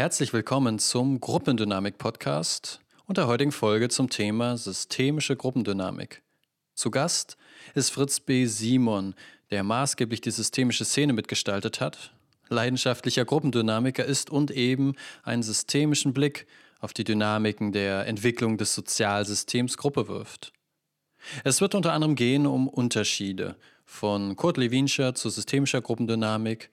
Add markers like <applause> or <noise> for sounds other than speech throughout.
Herzlich willkommen zum Gruppendynamik-Podcast und der heutigen Folge zum Thema systemische Gruppendynamik. Zu Gast ist Fritz B. Simon, der maßgeblich die systemische Szene mitgestaltet hat, leidenschaftlicher Gruppendynamiker ist und eben einen systemischen Blick auf die Dynamiken der Entwicklung des Sozialsystems Gruppe wirft. Es wird unter anderem gehen um Unterschiede von Kurt Lewinscher zu systemischer Gruppendynamik,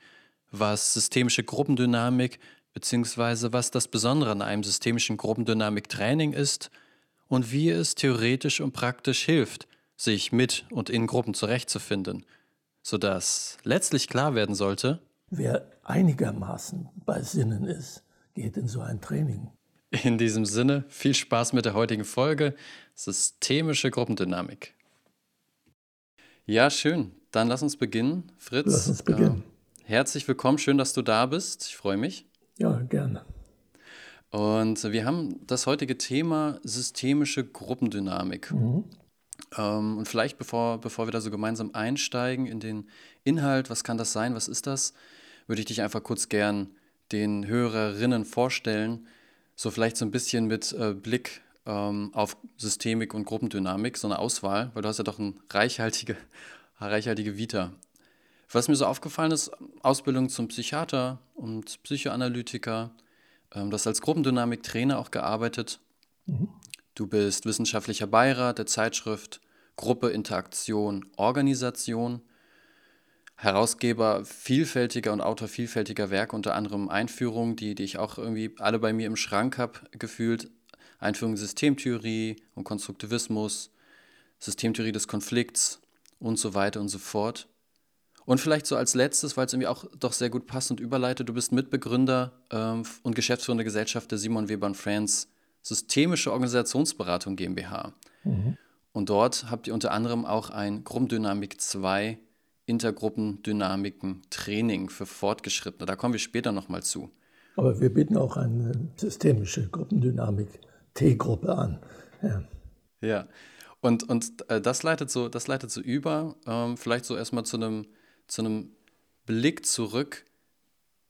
was systemische Gruppendynamik bzw. was das Besondere an einem systemischen Gruppendynamik-Training ist und wie es theoretisch und praktisch hilft, sich mit und in Gruppen zurechtzufinden, sodass letztlich klar werden sollte, wer einigermaßen bei Sinnen ist, geht in so ein Training. In diesem Sinne, viel Spaß mit der heutigen Folge Systemische Gruppendynamik. Ja, schön. Dann lass uns beginnen. Fritz. Lass uns beginnen. Äh, herzlich willkommen. Schön, dass du da bist. Ich freue mich. Ja, gerne. Und wir haben das heutige Thema systemische Gruppendynamik. Mhm. Ähm, und vielleicht, bevor, bevor wir da so gemeinsam einsteigen in den Inhalt, was kann das sein, was ist das, würde ich dich einfach kurz gern den Hörerinnen vorstellen so vielleicht so ein bisschen mit äh, Blick ähm, auf Systemik und Gruppendynamik, so eine Auswahl, weil du hast ja doch eine reichhaltige, reichhaltige Vita. Was mir so aufgefallen ist, Ausbildung zum Psychiater und Psychoanalytiker, ähm, du hast als Gruppendynamik-Trainer auch gearbeitet. Mhm. Du bist wissenschaftlicher Beirat der Zeitschrift Gruppe, Interaktion, Organisation Herausgeber vielfältiger und Autor vielfältiger Werke, unter anderem Einführungen, die, die ich auch irgendwie alle bei mir im Schrank habe, gefühlt. Einführung in Systemtheorie und Konstruktivismus, Systemtheorie des Konflikts und so weiter und so fort. Und vielleicht so als letztes, weil es irgendwie auch doch sehr gut passt und überleitet, du bist Mitbegründer ähm, und Geschäftsführer der Gesellschaft der Simon Weber Friends Systemische Organisationsberatung GmbH. Mhm. Und dort habt ihr unter anderem auch ein Gruppendynamik 2 Intergruppendynamiken Training für Fortgeschrittene. Da kommen wir später nochmal zu. Aber wir bieten auch eine systemische Gruppendynamik T-Gruppe an. Ja. ja. Und, und äh, das, leitet so, das leitet so über, ähm, vielleicht so erstmal zu einem, zu einem Blick zurück.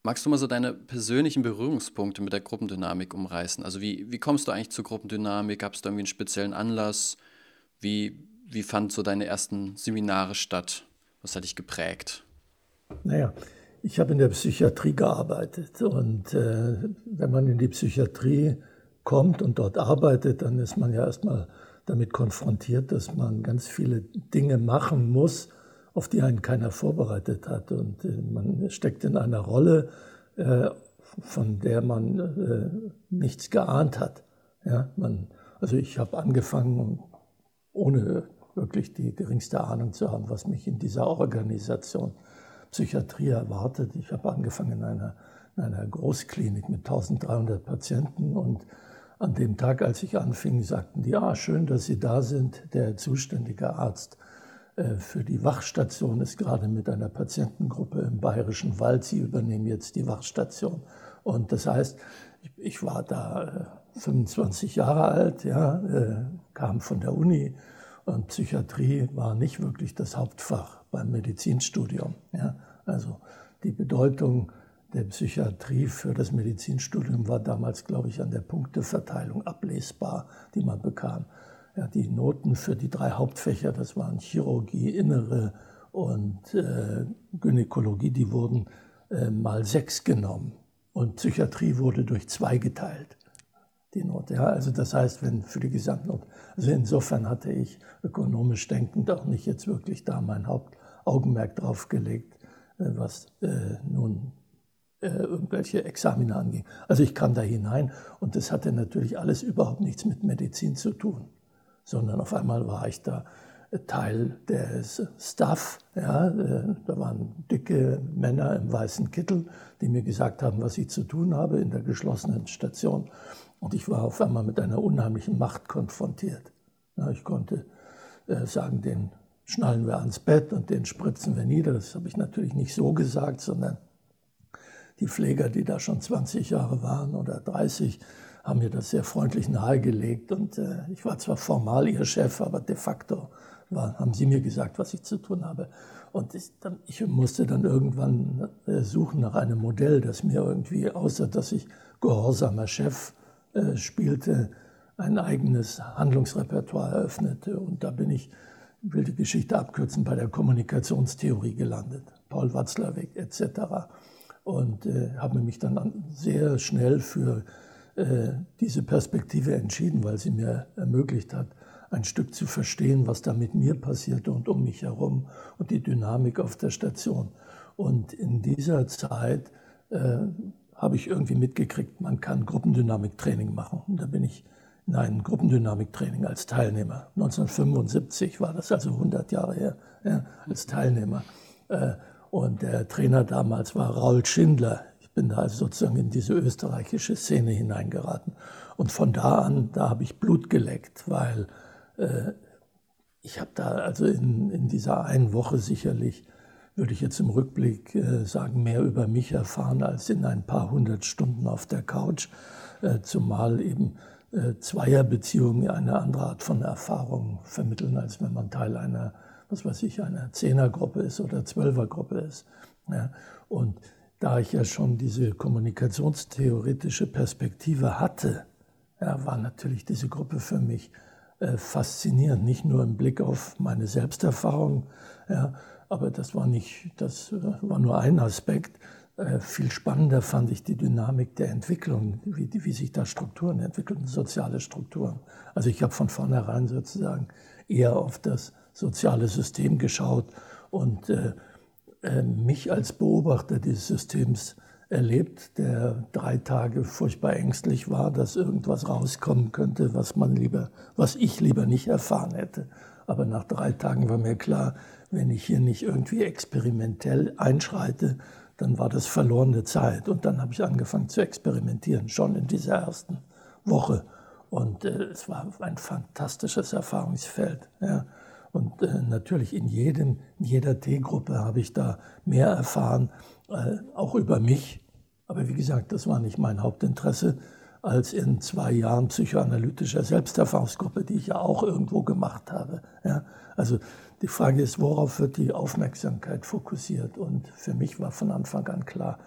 Magst du mal so deine persönlichen Berührungspunkte mit der Gruppendynamik umreißen? Also wie, wie kommst du eigentlich zur Gruppendynamik? Gab es da irgendwie einen speziellen Anlass? Wie, wie fanden so deine ersten Seminare statt? Was hat dich geprägt? Naja, ich habe in der Psychiatrie gearbeitet und äh, wenn man in die Psychiatrie kommt und dort arbeitet, dann ist man ja erstmal damit konfrontiert, dass man ganz viele Dinge machen muss, auf die einen keiner vorbereitet hat. Und äh, man steckt in einer Rolle, äh, von der man äh, nichts geahnt hat. Ja, man, also ich habe angefangen, ohne wirklich die geringste Ahnung zu haben, was mich in dieser Organisation Psychiatrie erwartet. Ich habe angefangen in einer, in einer Großklinik mit 1300 Patienten und an dem Tag, als ich anfing, sagten die, ah, schön, dass Sie da sind. Der zuständige Arzt für die Wachstation ist gerade mit einer Patientengruppe im Bayerischen Wald. Sie übernehmen jetzt die Wachstation. Und das heißt, ich war da 25 äh, Jahre alt, ja, äh, kam von der Uni, und Psychiatrie war nicht wirklich das Hauptfach beim Medizinstudium. Ja. Also die Bedeutung der Psychiatrie für das Medizinstudium war damals, glaube ich, an der Punkteverteilung ablesbar, die man bekam. Ja, die Noten für die drei Hauptfächer, das waren Chirurgie, Innere und äh, Gynäkologie, die wurden äh, mal sechs genommen. Und Psychiatrie wurde durch zwei geteilt die Note. Ja, also das heißt, wenn für die Gesamtnote. Also insofern hatte ich ökonomisch denkend auch nicht jetzt wirklich da mein Hauptaugenmerk drauf gelegt, äh, was äh, nun äh, irgendwelche Examine anging. Also ich kam da hinein und das hatte natürlich alles überhaupt nichts mit Medizin zu tun, sondern auf einmal war ich da äh, Teil des Staff. Ja, äh, da waren dicke Männer im weißen Kittel, die mir gesagt haben, was ich zu tun habe in der geschlossenen Station. Und ich war auf einmal mit einer unheimlichen Macht konfrontiert. ich konnte äh, sagen, den schnallen wir ans Bett und den spritzen wir nieder. Das habe ich natürlich nicht so gesagt, sondern die Pfleger, die da schon 20 Jahre waren oder 30, haben mir das sehr freundlich nahegelegt. Und äh, ich war zwar formal ihr Chef, aber de facto war, haben sie mir gesagt, was ich zu tun habe. Und ich, dann, ich musste dann irgendwann äh, suchen nach einem Modell, das mir irgendwie, außer dass ich gehorsamer Chef äh, spielte, ein eigenes Handlungsrepertoire eröffnete. Und da bin ich, will die Geschichte abkürzen, bei der Kommunikationstheorie gelandet. Paul Watzlawick etc. Und äh, habe mich dann sehr schnell für diese Perspektive entschieden, weil sie mir ermöglicht hat, ein Stück zu verstehen, was da mit mir passierte und um mich herum und die Dynamik auf der Station. Und in dieser Zeit äh, habe ich irgendwie mitgekriegt, man kann Gruppendynamiktraining machen. Und da bin ich in ein Gruppendynamiktraining als Teilnehmer. 1975 war das, also 100 Jahre her, ja, als Teilnehmer. Äh, und der Trainer damals war Raul Schindler. Bin da also sozusagen in diese österreichische Szene hineingeraten. Und von da an, da habe ich Blut geleckt, weil äh, ich habe da also in, in dieser einen Woche sicherlich, würde ich jetzt im Rückblick äh, sagen, mehr über mich erfahren als in ein paar hundert Stunden auf der Couch, äh, zumal eben Zweierbeziehungen eine andere Art von Erfahrung vermitteln, als wenn man Teil einer, was weiß ich, einer Zehnergruppe ist oder Zwölfergruppe ist. Ja, und da ich ja schon diese kommunikationstheoretische Perspektive hatte, ja, war natürlich diese Gruppe für mich äh, faszinierend, nicht nur im Blick auf meine Selbsterfahrung, ja, aber das war nicht, das äh, war nur ein Aspekt. Äh, viel spannender fand ich die Dynamik der Entwicklung, wie, wie sich da Strukturen entwickeln, soziale Strukturen. Also ich habe von vornherein sozusagen eher auf das soziale System geschaut und äh, mich als Beobachter dieses Systems erlebt, der drei Tage furchtbar ängstlich war, dass irgendwas rauskommen könnte, was man lieber, was ich lieber nicht erfahren hätte. Aber nach drei Tagen war mir klar, wenn ich hier nicht irgendwie experimentell einschreite, dann war das verlorene Zeit. Und dann habe ich angefangen zu experimentieren, schon in dieser ersten Woche. Und äh, es war ein fantastisches Erfahrungsfeld. Ja. Und äh, natürlich in, jedem, in jeder T-Gruppe habe ich da mehr erfahren, äh, auch über mich. Aber wie gesagt, das war nicht mein Hauptinteresse, als in zwei Jahren psychoanalytischer Selbsterfahrungsgruppe, die ich ja auch irgendwo gemacht habe. Ja, also die Frage ist, worauf wird die Aufmerksamkeit fokussiert? Und für mich war von Anfang an klar,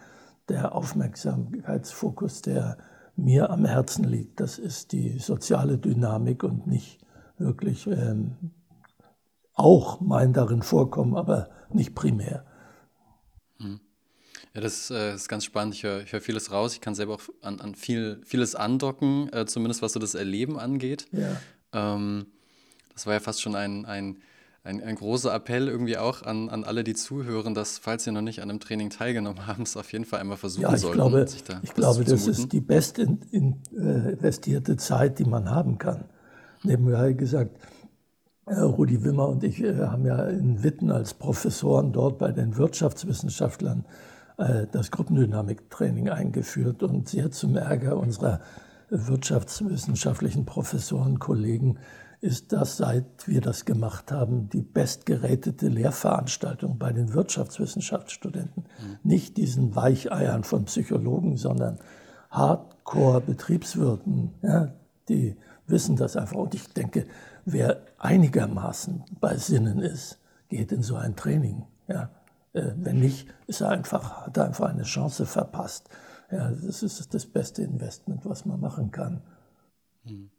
der Aufmerksamkeitsfokus, der mir am Herzen liegt, das ist die soziale Dynamik und nicht wirklich ähm, auch mein darin vorkommen, aber nicht primär. Hm. Ja, das äh, ist ganz spannend. Ich höre hör vieles raus. Ich kann selber auch an, an viel, vieles andocken, äh, zumindest was so das Erleben angeht. Ja. Ähm, das war ja fast schon ein, ein, ein, ein, großer Appell irgendwie auch an, an alle, die zuhören, dass, falls sie noch nicht an einem Training teilgenommen haben, es auf jeden Fall einmal versuchen ja, ich sollten. Glaube, da ich glaube, das ist die best in, in, äh, investierte Zeit, die man haben kann. Nebenbei gesagt, Rudi Wimmer und ich äh, haben ja in Witten als Professoren dort bei den Wirtschaftswissenschaftlern äh, das Gruppendynamiktraining eingeführt und sehr zum Ärger unserer wirtschaftswissenschaftlichen Professoren, Kollegen, ist das, seit wir das gemacht haben, die bestgerätete Lehrveranstaltung bei den Wirtschaftswissenschaftsstudenten. Mhm. Nicht diesen Weicheiern von Psychologen, sondern Hardcore-Betriebswirten, ja, die wissen das einfach. Und ich denke, wer einigermaßen bei Sinnen ist, geht in so ein Training. Ja. Äh, wenn nicht, ist er einfach, hat er einfach eine Chance verpasst. Ja, das ist das beste Investment, was man machen kann. Hm.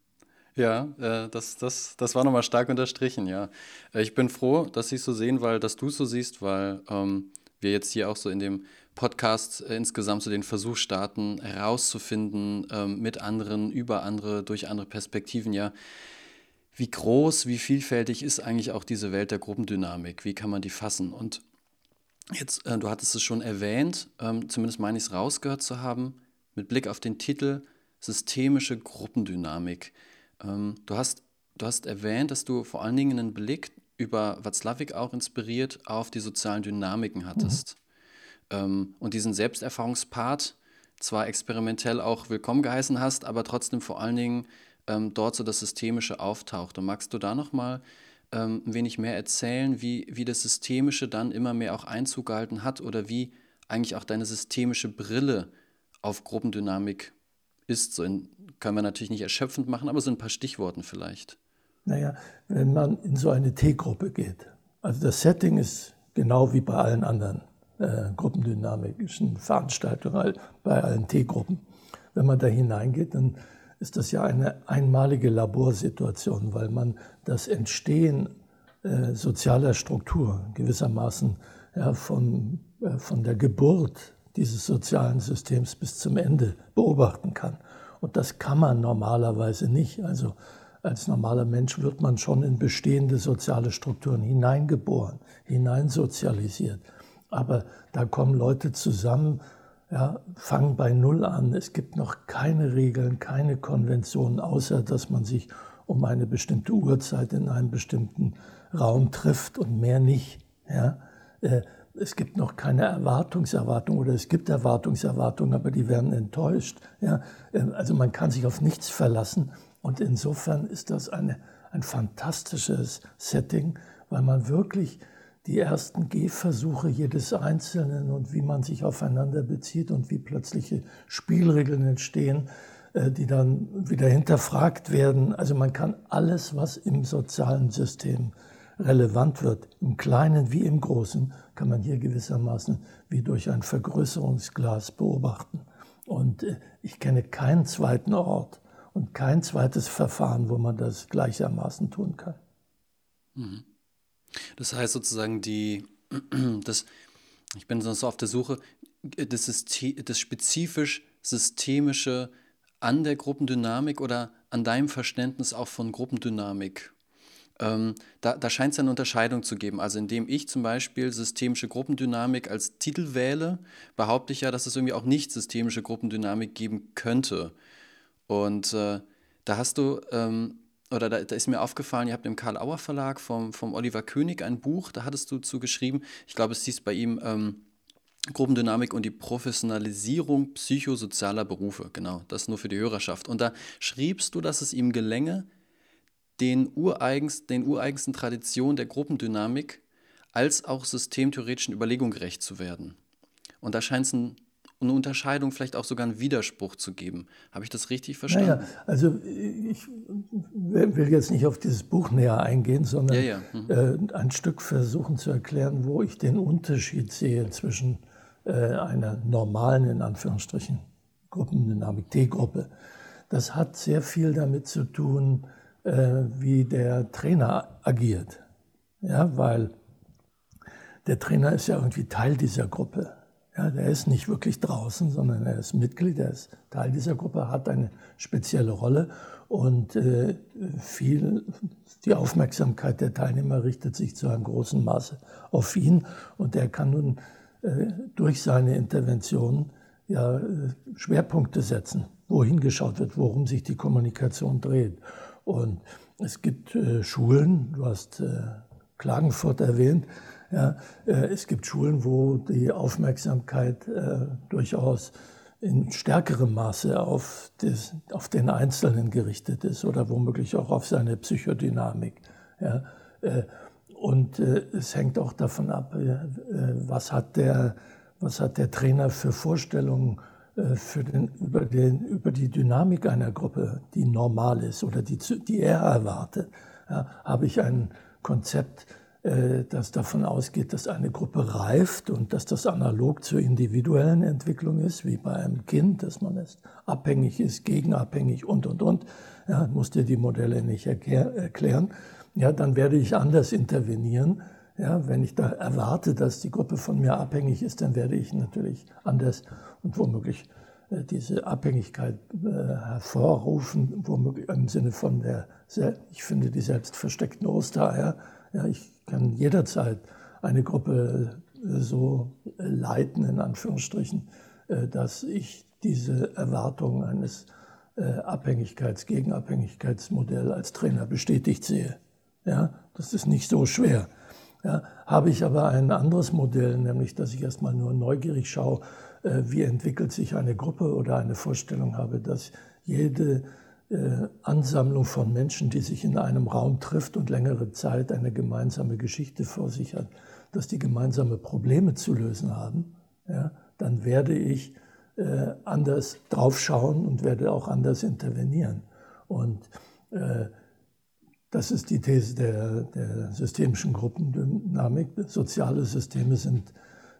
Ja, äh, das, das, das war nochmal stark unterstrichen, ja. Äh, ich bin froh, dass Sie es so sehen, weil, dass du es so siehst, weil ähm, wir jetzt hier auch so in dem Podcast insgesamt so den Versuch starten, herauszufinden ähm, mit anderen, über andere, durch andere Perspektiven, ja, wie groß, wie vielfältig ist eigentlich auch diese Welt der Gruppendynamik? Wie kann man die fassen? Und Jetzt, äh, du hattest es schon erwähnt, ähm, zumindest meine ich es rausgehört zu haben, mit Blick auf den Titel Systemische Gruppendynamik. Ähm, du, hast, du hast erwähnt, dass du vor allen Dingen einen Blick über Watzlawick auch inspiriert auf die sozialen Dynamiken hattest. Mhm. Ähm, und diesen Selbsterfahrungspart zwar experimentell auch willkommen geheißen hast, aber trotzdem vor allen Dingen ähm, dort so das Systemische auftaucht. Und magst du da nochmal ähm, ein wenig mehr erzählen, wie, wie das Systemische dann immer mehr auch Einzug gehalten hat oder wie eigentlich auch deine systemische Brille auf Gruppendynamik ist. So in, können wir natürlich nicht erschöpfend machen, aber so ein paar Stichworten vielleicht. Naja, wenn man in so eine T-Gruppe geht, also das Setting ist genau wie bei allen anderen äh, gruppendynamischen Veranstaltungen, bei allen T-Gruppen. Wenn man da hineingeht, dann ist das ja eine einmalige Laborsituation, weil man das Entstehen äh, sozialer Struktur gewissermaßen ja, von, äh, von der Geburt dieses sozialen Systems bis zum Ende beobachten kann. Und das kann man normalerweise nicht. Also als normaler Mensch wird man schon in bestehende soziale Strukturen hineingeboren, hineinsozialisiert. Aber da kommen Leute zusammen, ja, fangen bei Null an. Es gibt noch keine Regeln, keine Konventionen, außer dass man sich um eine bestimmte Uhrzeit in einem bestimmten Raum trifft und mehr nicht. Ja. Äh, es gibt noch keine Erwartungserwartung oder es gibt Erwartungserwartungen, aber die werden enttäuscht. Ja. Äh, also man kann sich auf nichts verlassen und insofern ist das eine, ein fantastisches Setting, weil man wirklich die ersten Gehversuche jedes Einzelnen und wie man sich aufeinander bezieht und wie plötzliche Spielregeln entstehen, äh, die dann wieder hinterfragt werden. Also man kann alles, was im sozialen System relevant wird, im Kleinen wie im Großen, kann man hier gewissermaßen wie durch ein Vergrößerungsglas beobachten. Und äh, ich kenne keinen zweiten Ort und kein zweites Verfahren, wo man das gleichermaßen tun kann. Mhm. Das heißt sozusagen, die, <clears throat> das, ich bin sonst so auf der Suche, das, System, das spezifisch systemische an der Gruppendynamik oder an deinem Verständnis auch von Gruppendynamik. Ähm, da, da scheint es eine Unterscheidung zu geben. Also indem ich zum Beispiel systemische Gruppendynamik als Titel wähle, behaupte ich ja, dass es irgendwie auch nicht systemische Gruppendynamik geben könnte. Und äh, da hast du ähm, oder da, da, ist mir aufgefallen, ihr habt im Karl Auer Verlag vom, vom Oliver König ein Buch, da hattest du zu geschrieben, ich glaube, es hieß bei ihm ähm, Gruppendynamik und die Professionalisierung psychosozialer Berufe. Genau, das nur für die Hörerschaft. Und da schriebst du, dass es ihm gelänge, den, ureigens, den ureigensten Traditionen der Gruppendynamik als auch systemtheoretischen Überlegungen gerecht zu werden. Und da scheint es ein eine Unterscheidung, vielleicht auch sogar einen Widerspruch zu geben. Habe ich das richtig verstanden? Naja, also ich will jetzt nicht auf dieses Buch näher eingehen, sondern ja, ja. Mhm. Äh, ein Stück versuchen zu erklären, wo ich den Unterschied sehe zwischen äh, einer normalen, in Anführungsstrichen, Gruppendynamik, T-Gruppe. Das hat sehr viel damit zu tun, äh, wie der Trainer agiert. Ja, weil der Trainer ist ja irgendwie Teil dieser Gruppe. Ja, der ist nicht wirklich draußen, sondern er ist Mitglied, er ist Teil dieser Gruppe, hat eine spezielle Rolle und äh, viel, die Aufmerksamkeit der Teilnehmer richtet sich zu einem großen Maße auf ihn und er kann nun äh, durch seine Intervention ja, äh, Schwerpunkte setzen, wohin geschaut wird, worum sich die Kommunikation dreht. Und es gibt äh, Schulen, du hast äh, Klagenfurt erwähnt, ja, äh, es gibt Schulen, wo die Aufmerksamkeit äh, durchaus in stärkerem Maße auf, das, auf, den Einzelnen gerichtet ist oder womöglich auch auf seine Psychodynamik. Ja. Äh, und äh, es hängt auch davon ab, äh, was, hat der, was hat der Trainer für Vorstellungen äh, für den, über, den, über die Dynamik einer Gruppe, die normal ist oder die, die er erwartet. Ja. Habe ich ein Konzept, das davon ausgeht, dass eine Gruppe reift und dass das analog zur individuellen Entwicklung ist, wie bei einem Kind, dass man es abhängig ist, gegenabhängig und, und, und. Ja, muss dir die Modelle nicht erklären. Ja, dann werde ich anders intervenieren. Ja, wenn ich da erwarte, dass die Gruppe von mir abhängig ist, dann werde ich natürlich anders und womöglich äh, diese Abhängigkeit äh, hervorrufen, womöglich im Sinne von der, ich finde, die selbst versteckten Ostereier. Ja, ich kann jederzeit eine Gruppe äh, so leiten, in Anführungsstrichen, äh, dass ich diese Erwartung eines äh, Abhängigkeits-, Gegenabhängigkeitsmodells als Trainer bestätigt sehe. Ja, das ist nicht so schwer. Ja, habe ich aber ein anderes Modell, nämlich dass ich erstmal nur neugierig schaue, wie entwickelt sich eine Gruppe oder eine Vorstellung habe, dass jede äh, Ansammlung von Menschen, die sich in einem Raum trifft und längere Zeit eine gemeinsame Geschichte vor sich hat, dass die gemeinsame Probleme zu lösen haben, ja, dann werde ich äh, anders draufschauen und werde auch anders intervenieren. Und äh, Das ist die These der, der systemischen Gruppendynamik. Soziale Systeme sind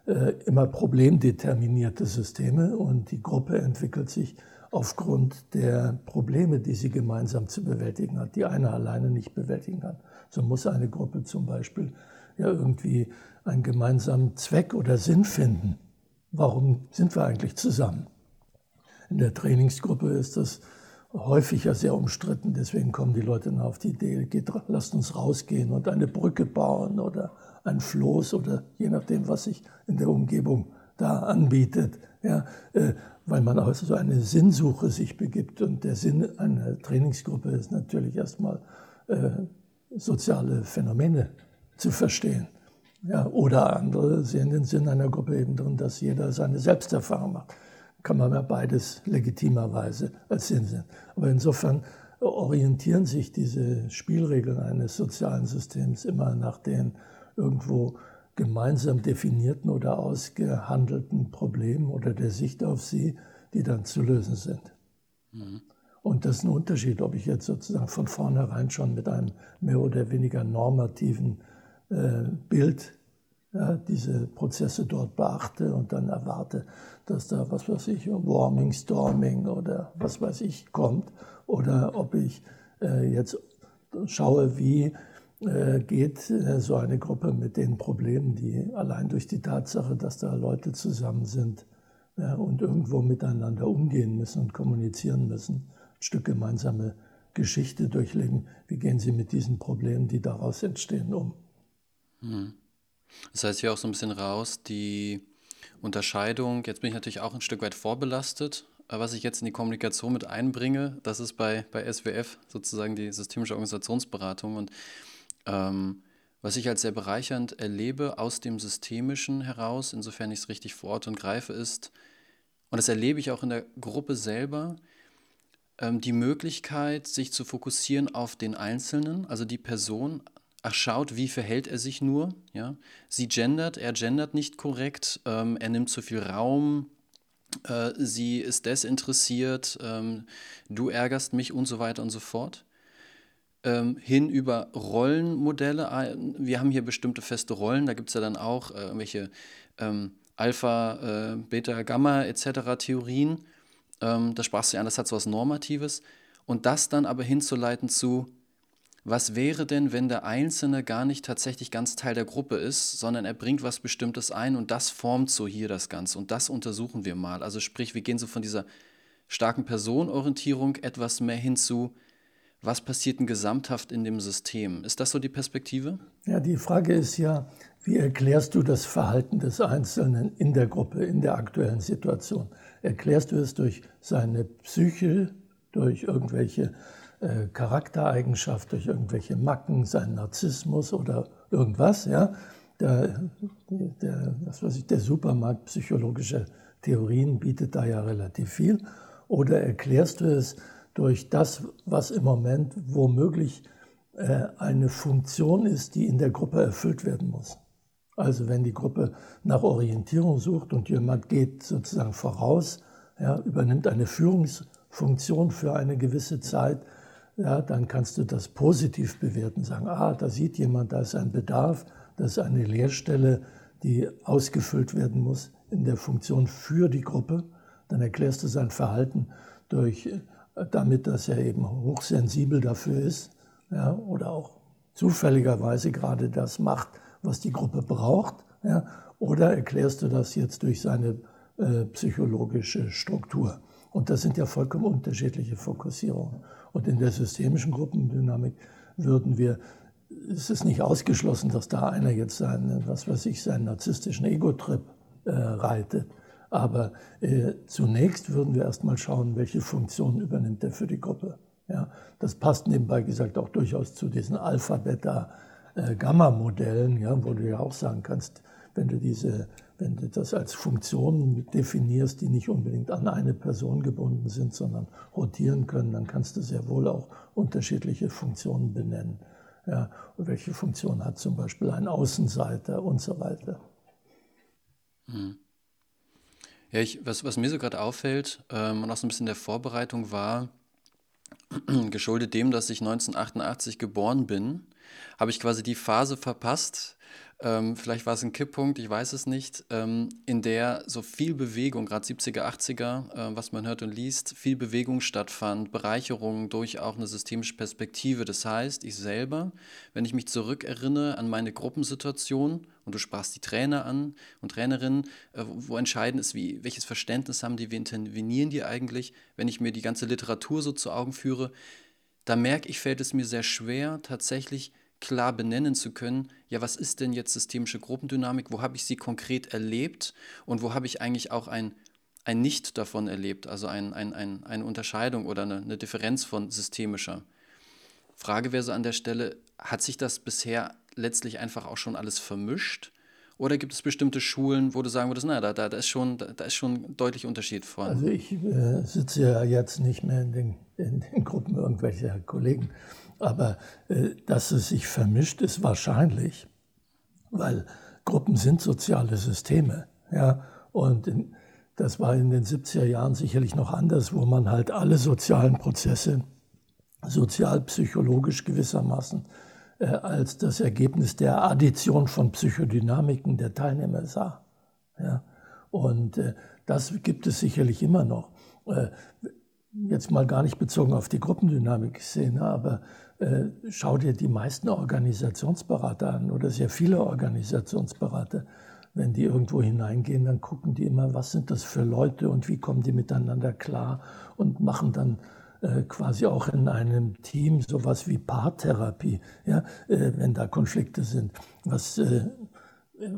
äh, immer problemdeterminierte Systeme und die Gruppe entwickelt sich aufgrund der Probleme, die sie gemeinsam zu bewältigen hat, die eine alleine nicht bewältigen kann. So muss eine Gruppe zum Beispiel ja irgendwie einen gemeinsamen Zweck oder Sinn finden. Warum sind wir eigentlich zusammen? In der Trainingsgruppe ist das häufig ja sehr umstritten. Deswegen kommen die Leute dann auf die Idee, geht, lasst uns rausgehen und eine Brücke bauen oder ein Floß oder je nachdem, was sich in der Umgebung da anbietet. Ja, äh, weil man auch so eine Sinnsuche sich begibt. Und der Sinn einer Trainingsgruppe ist natürlich erstmal äh, soziale Phänomene zu verstehen. Ja, oder andere sehen den Sinn einer Gruppe eben darin, dass jeder seine Selbsterfahrung macht kann man ja beides legitimerweise als Sinn sehen. Aber insofern orientieren sich diese Spielregeln eines sozialen Systems immer nach den irgendwo gemeinsam definierten oder ausgehandelten Problemen oder der Sicht auf sie, die dann zu lösen sind. Mhm. Und das ist ein Unterschied, ob ich jetzt sozusagen von vornherein schon mit einem mehr oder weniger normativen äh, Bild ja, diese Prozesse dort beachte und dann erwarte, dass da, was weiß ich, Warming, Storming oder was weiß ich kommt. Oder ob ich äh, jetzt schaue, wie geht äh, so eine Gruppe mit den Problemen, die allein durch die Tatsache, dass da Leute zusammen sind ja, und irgendwo miteinander umgehen müssen und kommunizieren müssen, ein Stück gemeinsame Geschichte durchlegen. Wie gehen sie mit diesen Problemen, die daraus entstehen, um? Mhm. Das heißt hier auch so ein bisschen raus, die Unterscheidung, jetzt bin ich natürlich auch ein Stück weit vorbelastet, was ich jetzt in die Kommunikation mit einbringe, das ist bei, bei SWF sozusagen die systemische Organisationsberatung und ähm, was ich als sehr bereichernd erlebe aus dem Systemischen heraus, insofern ich es richtig vor Ort und greife, ist, und das erlebe ich auch in der Gruppe selber, ähm, die Möglichkeit, sich zu fokussieren auf den Einzelnen, also die Person ach schaut, wie verhält er sich nur. Ja? Sie gendert, er gendert nicht korrekt, ähm, er nimmt zu viel Raum, äh, sie ist desinteressiert, ähm, du ärgerst mich und so weiter und so fort. Ähm, hin über Rollenmodelle. Wir haben hier bestimmte feste Rollen, da gibt es ja dann auch äh, irgendwelche ähm, Alpha, äh, Beta, Gamma etc. Theorien. Ähm, da sprachst du ja an, das hat so was Normatives. Und das dann aber hinzuleiten zu, was wäre denn, wenn der Einzelne gar nicht tatsächlich ganz Teil der Gruppe ist, sondern er bringt was Bestimmtes ein und das formt so hier das Ganze und das untersuchen wir mal. Also sprich, wir gehen so von dieser starken Personenorientierung etwas mehr hinzu, was passiert denn gesamthaft in dem System? Ist das so die Perspektive? Ja, die Frage ist ja, wie erklärst du das Verhalten des Einzelnen in der Gruppe, in der aktuellen Situation? Erklärst du es durch seine Psyche, durch irgendwelche äh, Charaktereigenschaft, durch irgendwelche Macken, seinen Narzissmus oder irgendwas, ja, der, der, was weiß ich, der Supermarkt psychologischer Theorien bietet da ja relativ viel. Oder erklärst du es durch das, was im Moment womöglich äh, eine Funktion ist, die in der Gruppe erfüllt werden muss? Also wenn die Gruppe nach Orientierung sucht und jemand geht sozusagen voraus, ja, übernimmt eine Führungsfunktion für eine gewisse Zeit, ja, dann kannst du das positiv bewerten, sagen, ah, da sieht jemand, da ist ein Bedarf, das ist eine Leerstelle, die ausgefüllt werden muss in der Funktion für die Gruppe. Dann erklärst du sein Verhalten durch, äh, damit, dass er eben hochsensibel dafür ist ja, oder auch zufälligerweise gerade das macht, was die Gruppe braucht. Ja, oder erklärst du das jetzt durch seine äh, psychologische Struktur? Und das sind ja vollkommen unterschiedliche Fokussierungen. Und in der systemischen Gruppendynamik würden wir, es ist nicht ausgeschlossen, dass da einer jetzt seinen, was weiß ich, seinen narzisstischen Ego-Trip äh, reitet. Aber äh, zunächst würden wir erstmal schauen, welche Funktion übernimmt er für die Gruppe. Ja, das passt nebenbei gesagt auch durchaus zu diesen Alpha-Beta-Gamma-Modellen, äh, ja, wo du ja auch sagen kannst, wenn du diese wenn du das als Funktionen definierst, die nicht unbedingt an eine Person gebunden sind, sondern rotieren können, dann kannst du sehr wohl auch unterschiedliche Funktionen benennen. Ja, und welche Funktion hat zum Beispiel ein Außenseiter und so weiter. Hm. Ja, ich, was, was mir so gerade auffällt ähm, und auch so ein bisschen der Vorbereitung war, <clears throat> geschuldet dem, dass ich 1988 geboren bin, habe ich quasi die Phase verpasst, ähm, vielleicht war es ein Kipppunkt, ich weiß es nicht, ähm, in der so viel Bewegung, gerade 70er, 80er, äh, was man hört und liest, viel Bewegung stattfand, Bereicherung durch auch eine systemische Perspektive. Das heißt, ich selber, wenn ich mich zurückerinnere an meine Gruppensituation, und du sprachst die Trainer an und Trainerinnen, äh, wo entscheidend ist, wie, welches Verständnis haben die, wie intervenieren die eigentlich, wenn ich mir die ganze Literatur so zu Augen führe, da merke ich, fällt es mir sehr schwer, tatsächlich klar benennen zu können, ja, was ist denn jetzt systemische Gruppendynamik, wo habe ich sie konkret erlebt und wo habe ich eigentlich auch ein, ein Nicht davon erlebt, also ein, ein, ein, eine Unterscheidung oder eine, eine Differenz von systemischer. Frage wäre so an der Stelle, hat sich das bisher letztlich einfach auch schon alles vermischt? Oder gibt es bestimmte Schulen, wo du sagen würdest, na, da, da, da, ist, schon, da, da ist schon ein deutlicher Unterschied von? Also ich äh, sitze ja jetzt nicht mehr in den, in den Gruppen irgendwelcher Kollegen. Aber äh, dass es sich vermischt, ist wahrscheinlich, weil Gruppen sind soziale Systeme. Ja? Und in, das war in den 70er Jahren sicherlich noch anders, wo man halt alle sozialen Prozesse sozialpsychologisch gewissermaßen als das Ergebnis der Addition von Psychodynamiken der Teilnehmer sah. Ja? Und äh, das gibt es sicherlich immer noch. Äh, jetzt mal gar nicht bezogen auf die Gruppendynamik-Szene, aber äh, schau dir die meisten Organisationsberater an oder sehr viele Organisationsberater. Wenn die irgendwo hineingehen, dann gucken die immer, was sind das für Leute und wie kommen die miteinander klar und machen dann äh, quasi auch in einem Team sowas wie Paartherapie, ja, äh, wenn da Konflikte sind, was äh,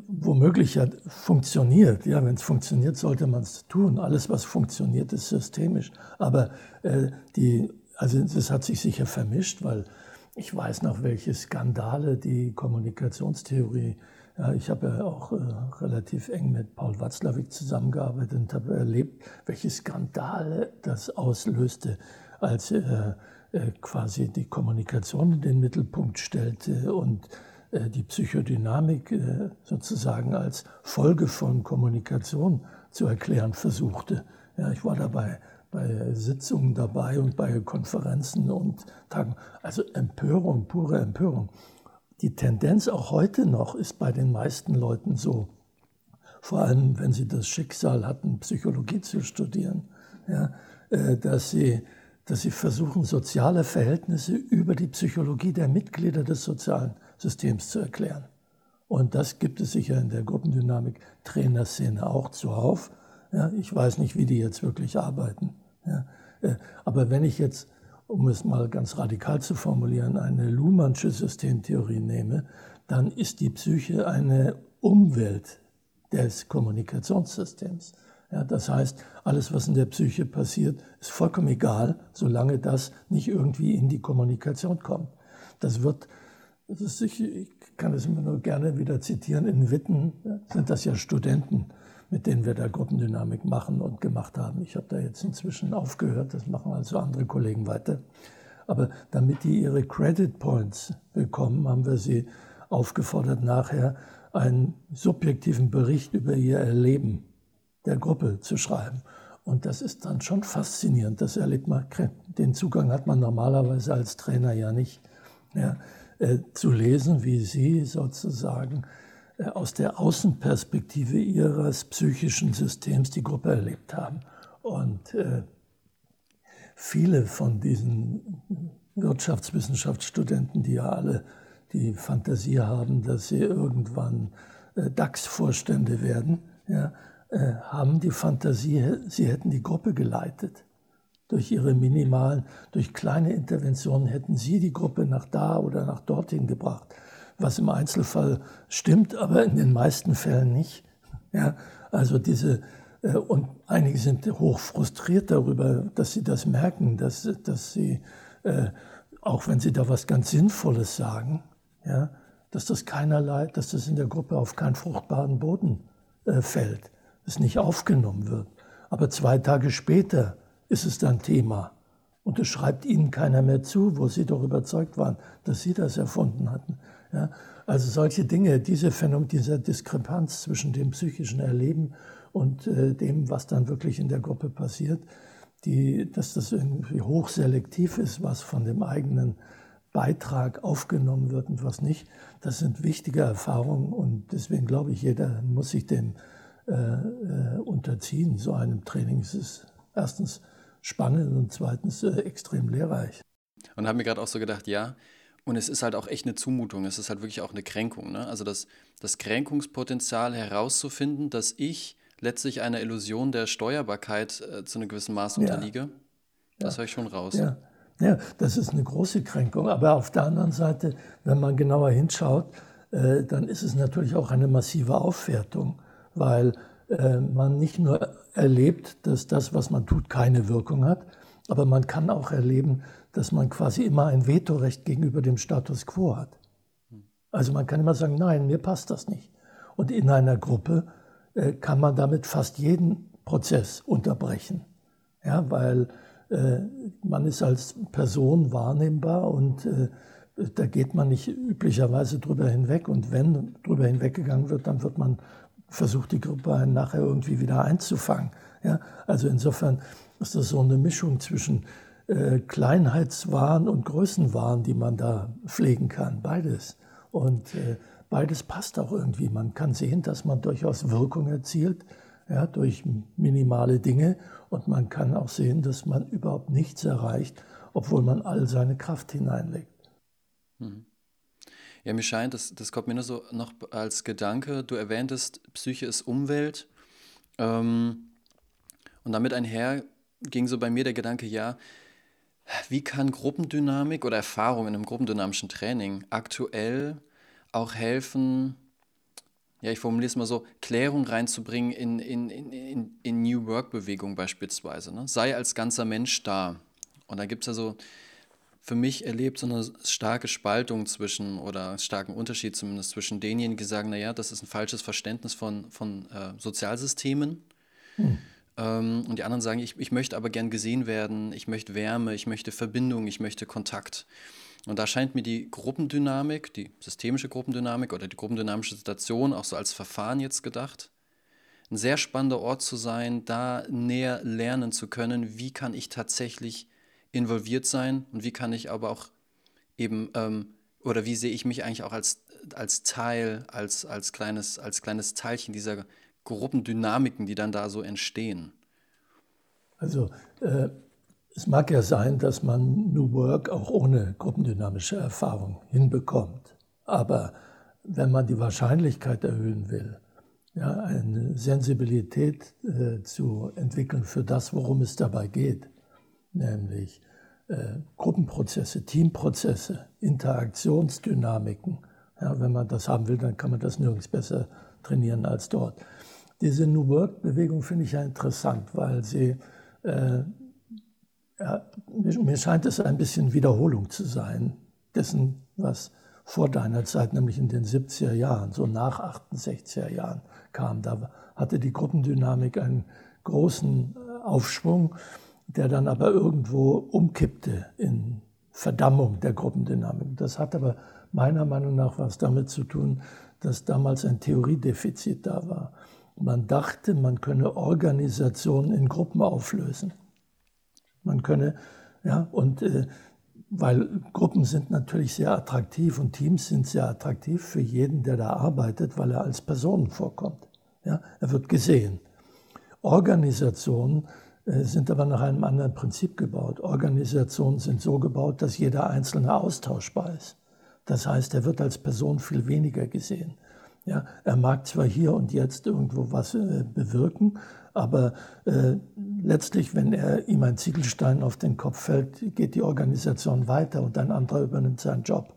womöglich ja funktioniert. Ja, wenn es funktioniert, sollte man es tun. Alles, was funktioniert, ist systemisch. Aber äh, die also das hat sich sicher vermischt, weil ich weiß noch, welche Skandale die Kommunikationstheorie, ja, ich habe ja auch äh, relativ eng mit Paul Watzlawick zusammengearbeitet und habe erlebt, welche Skandale das auslöste, als äh, äh, quasi die Kommunikation in den Mittelpunkt stellte und äh, die Psychodynamik sozusagen als Folge von Kommunikation zu erklären versuchte. Ja, ich war dabei bei Sitzungen dabei und bei Konferenzen und Tagen. Also Empörung, pure Empörung. Die Tendenz auch heute noch ist bei den meisten Leuten so, vor allem wenn sie das Schicksal hatten, Psychologie zu studieren, ja, dass, sie, dass sie versuchen, soziale Verhältnisse über die Psychologie der Mitglieder des sozialen Systems zu erklären. Und das gibt es sicher in der Gruppendynamik Trainerszene auch zuhauf. Ja, ich weiß nicht, wie die jetzt wirklich arbeiten. Ja, äh, aber wenn ich jetzt, um es mal ganz radikal zu formulieren, eine Luhmannsche Systemtheorie nehme, dann ist die Psyche eine Umwelt des Kommunikationssystems. Ja, das heißt, alles, was in der Psyche passiert, ist vollkommen egal, solange das nicht irgendwie in die Kommunikation kommt. Das wird, das ist, ich kann es immer nur gerne wieder zitieren, in Witten sind das ja Studenten, mit denen wir da Gruppendynamik machen und gemacht haben. Ich habe da jetzt inzwischen aufgehört, das machen also andere Kollegen weiter. Aber damit die ihre Credit Points bekommen, haben wir sie aufgefordert, nachher einen subjektiven Bericht über ihr Erleben der Gruppe zu schreiben. Und das ist dann schon faszinierend. Das erlebt man, den Zugang hat man normalerweise als Trainer ja nicht. Ja, äh, zu lesen, wie sie sozusagen äh, aus der Außenperspektive ihres psychischen Systems die Gruppe erlebt haben. Und äh, viele von diesen Wirtschaftswissenschaftsstudenten, die ja alle die Fantasie haben, dass sie irgendwann äh, DAX-Vorstände werden, ja, haben die Fantasie, sie hätten die Gruppe geleitet. Durch ihre minimalen, durch kleine Interventionen hätten sie die Gruppe nach da oder nach dorthin gebracht was im Einzelfall stimmt, aber in den meisten Fällen nicht. Ja, also diese, äh, und einige sind hoch frustriert darüber, dass sie das merken, dass, dass sie, äh, auch wenn sie da was ganz Sinnvolles sagen, ja, dass das keinerlei, dass das in der Gruppe auf keinen fruchtbaren Boden äh, fällt, es nicht aufgenommen wird. Aber zwei Tage später ist es dann Thema. Und es schreibt ihnen keiner mehr zu, wo sie doch überzeugt waren, dass sie das erfunden hatten. Ja, also solche Dinge, diese Phänomen, diese Diskrepanz zwischen dem psychischen Erleben und äh, dem, was dann wirklich in der Gruppe passiert, die, dass das irgendwie hochselektiv ist, was von dem eigenen Beitrag aufgenommen wird und was nicht. Das sind wichtige Erfahrungen und deswegen glaube ich, jeder muss sich dem äh, äh, unterziehen, so einem Training. Es ist erstens spannend und zweitens äh, extrem lehrreich. Und habe mir gerade auch so gedacht, ja, und es ist halt auch echt eine Zumutung, es ist halt wirklich auch eine Kränkung. Ne? Also das, das Kränkungspotenzial herauszufinden, dass ich letztlich einer Illusion der Steuerbarkeit äh, zu einem gewissen Maß unterliege, ja. das ja. höre ich schon raus. Ja. ja, das ist eine große Kränkung. Aber auf der anderen Seite, wenn man genauer hinschaut, äh, dann ist es natürlich auch eine massive Aufwertung, weil äh, man nicht nur erlebt, dass das, was man tut, keine Wirkung hat, aber man kann auch erleben, dass man quasi immer ein Vetorecht gegenüber dem Status quo hat. Also man kann immer sagen, nein, mir passt das nicht. Und in einer Gruppe äh, kann man damit fast jeden Prozess unterbrechen. Ja, weil äh, man ist als Person wahrnehmbar und äh, da geht man nicht üblicherweise drüber hinweg. Und wenn drüber hinweggegangen wird, dann wird man versucht, die Gruppe nachher irgendwie wieder einzufangen. Ja, also insofern ist das so eine Mischung zwischen äh, Kleinheitswahn und Größenwahn, die man da pflegen kann. Beides. Und äh, beides passt auch irgendwie. Man kann sehen, dass man durchaus Wirkung erzielt ja, durch minimale Dinge. Und man kann auch sehen, dass man überhaupt nichts erreicht, obwohl man all seine Kraft hineinlegt. Mhm. Ja, mir scheint, das, das kommt mir nur so noch als Gedanke, du erwähntest, Psyche ist Umwelt. Ähm, und damit einher ging so bei mir der Gedanke, ja, wie kann Gruppendynamik oder Erfahrung in einem gruppendynamischen Training aktuell auch helfen, ja, ich formuliere es mal so, Klärung reinzubringen in, in, in, in New Work-Bewegung beispielsweise. Ne? Sei als ganzer Mensch da. Und da gibt es ja so, für mich erlebt so eine starke Spaltung zwischen, oder einen starken Unterschied zumindest zwischen denjenigen, die sagen, naja, das ist ein falsches Verständnis von, von äh, Sozialsystemen. Hm. Ähm, und die anderen sagen, ich, ich möchte aber gern gesehen werden, ich möchte Wärme, ich möchte Verbindung, ich möchte Kontakt. Und da scheint mir die Gruppendynamik, die systemische Gruppendynamik oder die gruppendynamische Situation auch so als Verfahren jetzt gedacht, ein sehr spannender Ort zu sein, da näher lernen zu können, wie kann ich tatsächlich involviert sein und wie kann ich aber auch eben, ähm, oder wie sehe ich mich eigentlich auch als, als Teil, als, als, kleines, als kleines Teilchen dieser Gruppendynamiken, die dann da so entstehen? Also äh, es mag ja sein, dass man New Work auch ohne gruppendynamische Erfahrung hinbekommt. Aber wenn man die Wahrscheinlichkeit erhöhen will, ja, eine Sensibilität äh, zu entwickeln für das, worum es dabei geht, nämlich äh, Gruppenprozesse, Teamprozesse, Interaktionsdynamiken. Ja, wenn man das haben will, dann kann man das nirgends besser trainieren als dort. Diese New Work-Bewegung finde ich ja interessant, weil sie, äh, ja, mir, scheint es ein bisschen Wiederholung zu sein dessen, was vor deiner Zeit, nämlich in den 70er Jahren, so nach 68er Jahren kam. Da hatte die Gruppendynamik einen großen äh, Aufschwung, der dann aber irgendwo umkippte in Verdammung der Gruppendynamik. Das hat aber meiner Meinung nach was damit zu tun, dass damals ein Theoriedefizit da war. Man dachte, man könne Organisationen in Gruppen auflösen. Man könne, ja, und äh, weil Gruppen sind natürlich sehr attraktiv und Teams sind sehr attraktiv für jeden, der da arbeitet, weil er als Person vorkommt. Ja, er wird gesehen. Organisationen sind aber nach einem anderen Prinzip gebaut. Organisationen sind so gebaut, dass jeder Einzelne austauschbar ist. Das heißt, er wird als Person viel weniger gesehen. Ja, er mag zwar hier und jetzt irgendwo was äh, bewirken, aber äh, letztlich, wenn er ihm ein Ziegelstein auf den Kopf fällt, geht die Organisation weiter und ein anderer übernimmt seinen Job.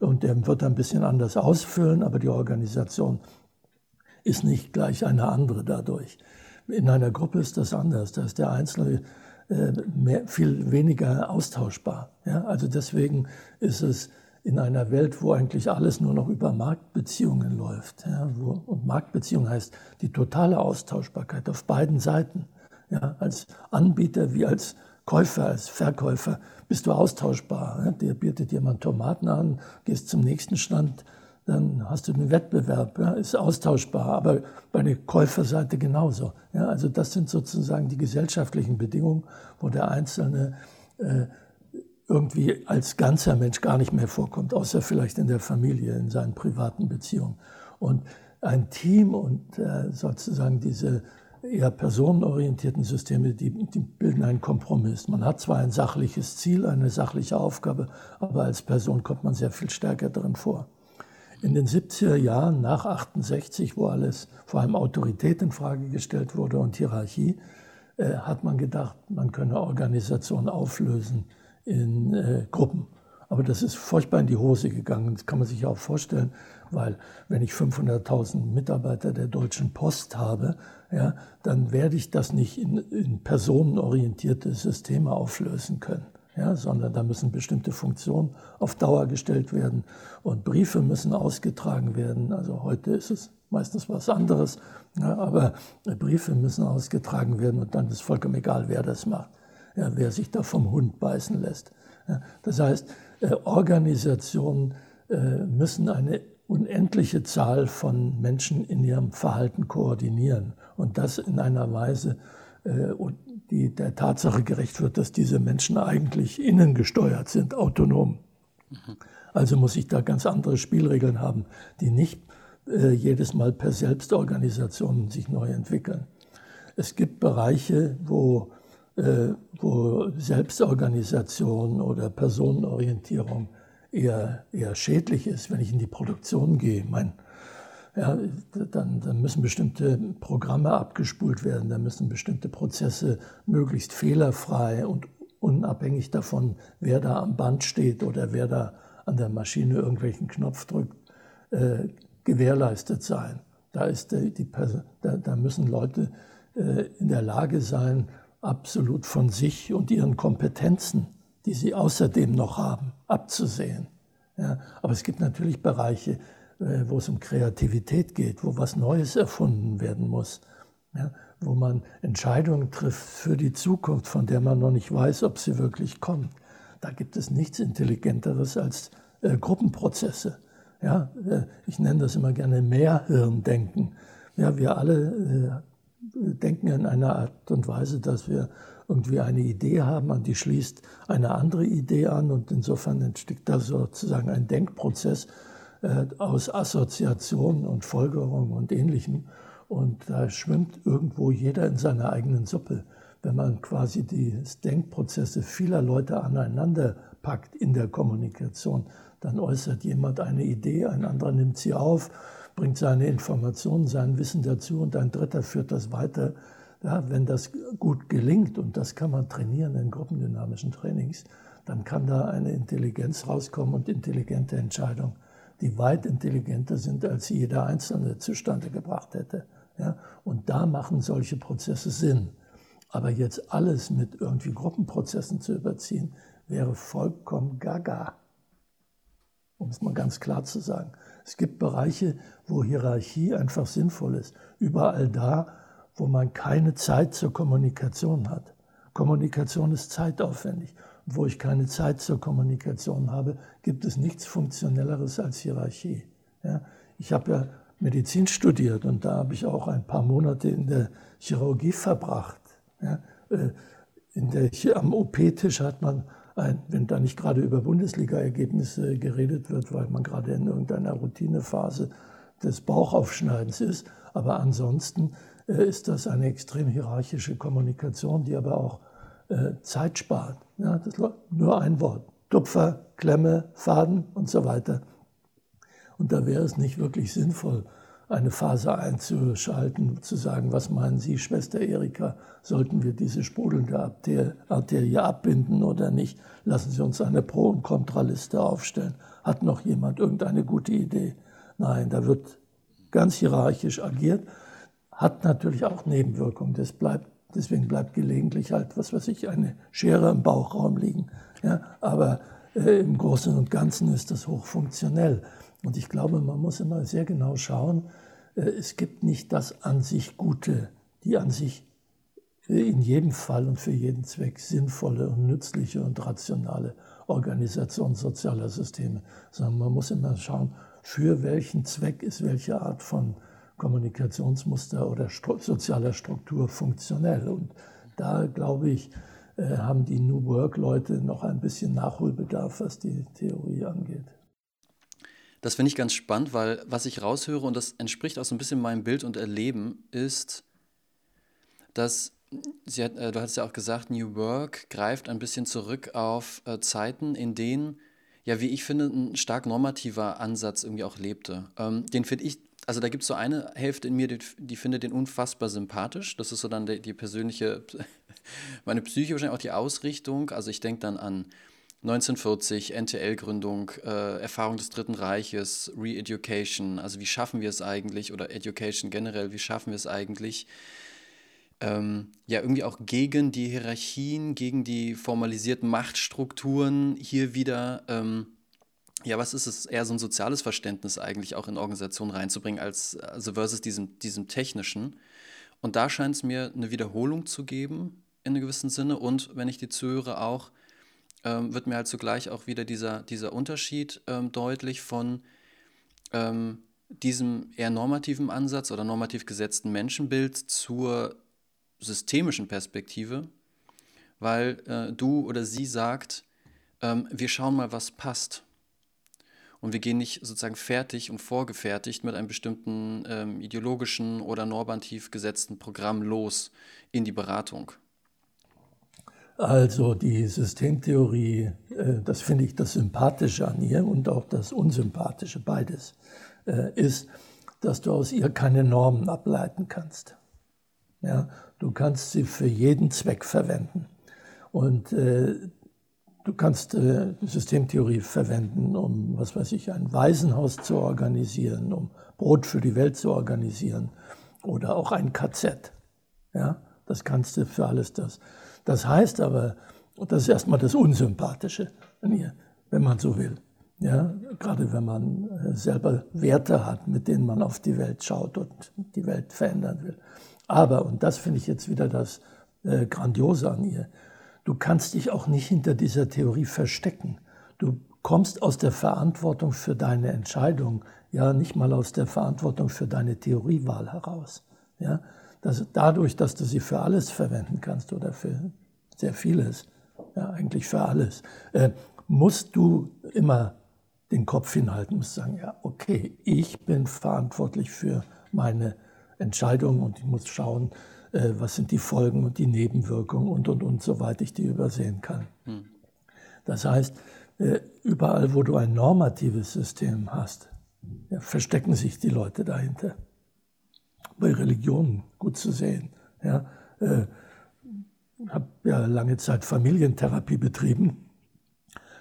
Und er wird ein bisschen anders ausfüllen, aber die Organisation ist nicht gleich eine andere dadurch. In einer Gruppe ist das anders. Da ist der Einzelne äh, mehr, viel weniger austauschbar. Ja? Also deswegen ist es in einer Welt, wo eigentlich alles nur noch über Marktbeziehungen läuft. Ja, wo, und Marktbeziehung heißt die totale Austauschbarkeit auf beiden Seiten. Ja, als Anbieter wie als Käufer, als Verkäufer bist du austauschbar. Ja, dir bietet jemand Tomaten an, gehst zum nächsten Stand, dann hast du den Wettbewerb, ja, ist austauschbar, aber bei der Käuferseite genauso. Ja, also das sind sozusagen die gesellschaftlichen Bedingungen, wo der Einzelne äh, irgendwie als ganzer Mensch gar nicht mehr vorkommt, außer vielleicht in der Familie, in seinen privaten Beziehungen. Und ein Team und äh, sozusagen diese eher personenorientierten Systeme, die, die, bilden einen Kompromiss. Man hat zwar ein sachliches Ziel, eine sachliche Aufgabe, aber als Person kommt man sehr viel stärker darin vor. In den 70er Jahren nach 68, wo alles vor allem Autorität in Frage gestellt wurde und Hierarchie, äh, hat man gedacht, man könne Organisationen auflösen in äh, Gruppen. Aber das ist furchtbar in die Hose gegangen. Das kann man sich auch vorstellen, weil wenn ich 500.000 Mitarbeiter der Deutschen Post habe, ja, dann werde ich das nicht in, in personenorientierte Systeme auflösen können ja, sondern da müssen bestimmte Funktionen auf Dauer gestellt werden und Briefe müssen ausgetragen werden. Also heute ist es meistens was anderes, ja, aber Briefe müssen ausgetragen werden und dann ist vollkommen egal, wer das macht, ja, wer sich da vom Hund beißen lässt. Das heißt, äh, Organisationen äh, müssen eine unendliche Zahl von Menschen in ihrem Verhalten koordinieren und das in einer Weise, äh, die der Tatsache gerecht wird, dass diese Menschen eigentlich innengesteuert sind, autonom. Also muss ich da ganz andere Spielregeln haben, die nicht äh, jedes Mal per Selbstorganisation sich neu entwickeln. Es gibt Bereiche, wo, äh, wo Selbstorganisation oder Personenorientierung eher, eher schädlich ist, wenn ich in die Produktion gehe. Mein ja, dann, dann, müssen bestimmte Programme abgespult werden, dann müssen bestimmte Prozesse möglichst fehlerfrei und unabhängig davon, wer da am Band steht oder wer da an der Maschine irgendwelchen Knopf drückt, äh, gewährleistet sein. Da, ist die, die da, da, müssen Leute äh, in der Lage sein, absolut von sich und ihren Kompetenzen, die sie außerdem noch haben, abzusehen. Ja, aber es gibt natürlich Bereiche, wo es um Kreativität geht, wo was Neues erfunden werden muss, ja, wo man Entscheidungen trifft für die Zukunft, von der man noch nicht weiß, ob sie wirklich kommt. Da gibt es nichts Intelligenteres als äh, Gruppenprozesse. Ja, äh, ich nenne das immer gerne Mehrhirndenken. Ja, wir alle äh, denken in einer Art und Weise, dass wir irgendwie eine Idee haben, an die schließt eine andere Idee an und insofern entsteht da sozusagen ein Denkprozess, äh, aus Assoziationen und Folgerungen und Ähnlichem. Und da schwimmt irgendwo jeder in seiner eigenen Suppe. Wenn man quasi die Denkprozesse vieler Leute aneinander packt in der Kommunikation, dann äußert jemand eine Idee, ein anderer nimmt sie auf, bringt seine Informationen, sein Wissen dazu und ein dritter führt das weiter. Ja, wenn das gut gelingt, und das kann man trainieren in gruppendynamischen Trainings, dann kann da eine Intelligenz rauskommen und intelligente Entscheidungen die weit intelligenter sind, als jeder Einzelne zustande gebracht hätte. Ja? Und da machen solche Prozesse Sinn. Aber jetzt alles mit irgendwie Gruppenprozessen zu überziehen, wäre vollkommen gaga. Um es mal ganz klar zu sagen. Es gibt Bereiche, wo Hierarchie einfach sinnvoll ist. Überall da, wo man keine Zeit zur Kommunikation hat. Kommunikation ist zeitaufwendig wo ich keine Zeit zur Kommunikation habe, gibt es nichts Funktionelleres als Hierarchie. Ja, ich habe ja Medizin studiert und da habe ich auch ein paar Monate in der Chirurgie verbracht. Ja, äh, in der, am OP-Tisch hat man, ein, wenn da nicht gerade über Bundesliga-Ergebnisse geredet wird, weil man gerade in irgendeiner Routinephase des Bauchaufschneidens ist, aber ansonsten äh, ist das eine extrem hierarchische Kommunikation, die aber auch Zeit spart. Ja, das nur ein Wort. Tupfer, Klemme, Faden und so weiter. Und da wäre es nicht wirklich sinnvoll, eine Phase einzuschalten, zu sagen, was meinen Sie, Schwester Erika, sollten wir diese sprudelnde Arterie abbinden oder nicht? Lassen Sie uns eine Pro- und Kontraliste aufstellen. Hat noch jemand irgendeine gute Idee? Nein, da wird ganz hierarchisch agiert, hat natürlich auch Nebenwirkungen. Das bleibt Deswegen bleibt gelegentlich halt, was weiß ich, eine Schere im Bauchraum liegen. Ja, aber äh, im Großen und Ganzen ist das hochfunktionell. Und ich glaube, man muss immer sehr genau schauen, äh, es gibt nicht das an sich Gute, die an sich äh, in jedem Fall und für jeden Zweck sinnvolle und nützliche und rationale Organisation sozialer Systeme, sondern man muss immer schauen, für welchen Zweck ist welche Art von Kommunikationsmuster oder stru sozialer Struktur funktionell. Und da glaube ich, äh, haben die New Work-Leute noch ein bisschen Nachholbedarf, was die Theorie angeht. Das finde ich ganz spannend, weil was ich raushöre, und das entspricht auch so ein bisschen meinem Bild und Erleben, ist, dass, sie hat, äh, du hast ja auch gesagt, New Work greift ein bisschen zurück auf äh, Zeiten, in denen, ja, wie ich finde, ein stark normativer Ansatz irgendwie auch lebte. Ähm, den finde ich, also da gibt es so eine Hälfte in mir, die, die findet den unfassbar sympathisch. Das ist so dann die, die persönliche, <laughs> meine Psyche wahrscheinlich auch die Ausrichtung. Also ich denke dann an 1940, NTL-Gründung, äh, Erfahrung des Dritten Reiches, Re-Education, also wie schaffen wir es eigentlich, oder Education generell, wie schaffen wir es eigentlich, ähm, ja irgendwie auch gegen die Hierarchien, gegen die formalisierten Machtstrukturen hier wieder, ähm, ja, was ist es, eher so ein soziales Verständnis eigentlich auch in Organisationen reinzubringen, als also versus diesem, diesem technischen. Und da scheint es mir eine Wiederholung zu geben, in einem gewissen Sinne, und wenn ich die zuhöre, auch ähm, wird mir halt zugleich auch wieder dieser, dieser Unterschied ähm, deutlich von ähm, diesem eher normativen Ansatz oder normativ gesetzten Menschenbild zur systemischen Perspektive, weil äh, du oder sie sagt, ähm, wir schauen mal, was passt. Und wir gehen nicht sozusagen fertig und vorgefertigt mit einem bestimmten ähm, ideologischen oder normativ gesetzten Programm los in die Beratung. Also die Systemtheorie, äh, das finde ich das Sympathische an ihr und auch das Unsympathische, beides, äh, ist, dass du aus ihr keine Normen ableiten kannst. Ja, du kannst sie für jeden Zweck verwenden. Und äh, du kannst äh, Systemtheorie verwenden, um, was weiß ich, ein Waisenhaus zu organisieren, um Brot für die Welt zu organisieren oder auch ein KZ. Ja, das kannst du für alles das. Das heißt aber, und das ist erstmal das Unsympathische wenn man so will. Ja, gerade wenn man äh, selber Werte hat, mit denen man auf die Welt schaut und die Welt verändern will. Aber, und das finde ich jetzt wieder das äh, Grandiose an ihr, du kannst dich auch nicht hinter dieser Theorie verstecken. Du kommst aus der Verantwortung für deine Entscheidung, ja, nicht mal aus der Verantwortung für deine Theoriewahl heraus. Ja, dass dadurch, dass du sie für alles verwenden kannst oder für sehr vieles, ja, eigentlich für alles, äh, musst du immer den Kopf hinhalten, musst sagen, ja, okay, ich bin verantwortlich für meine Entscheidungen und ich muss schauen, äh, was sind die Folgen und die Nebenwirkungen und, und, und, soweit ich die übersehen kann. Hm. Das heißt, äh, überall, wo du ein normatives System hast, ja, verstecken sich die Leute dahinter bei Religionen gut zu sehen. Ja, äh, habe ja lange Zeit Familientherapie betrieben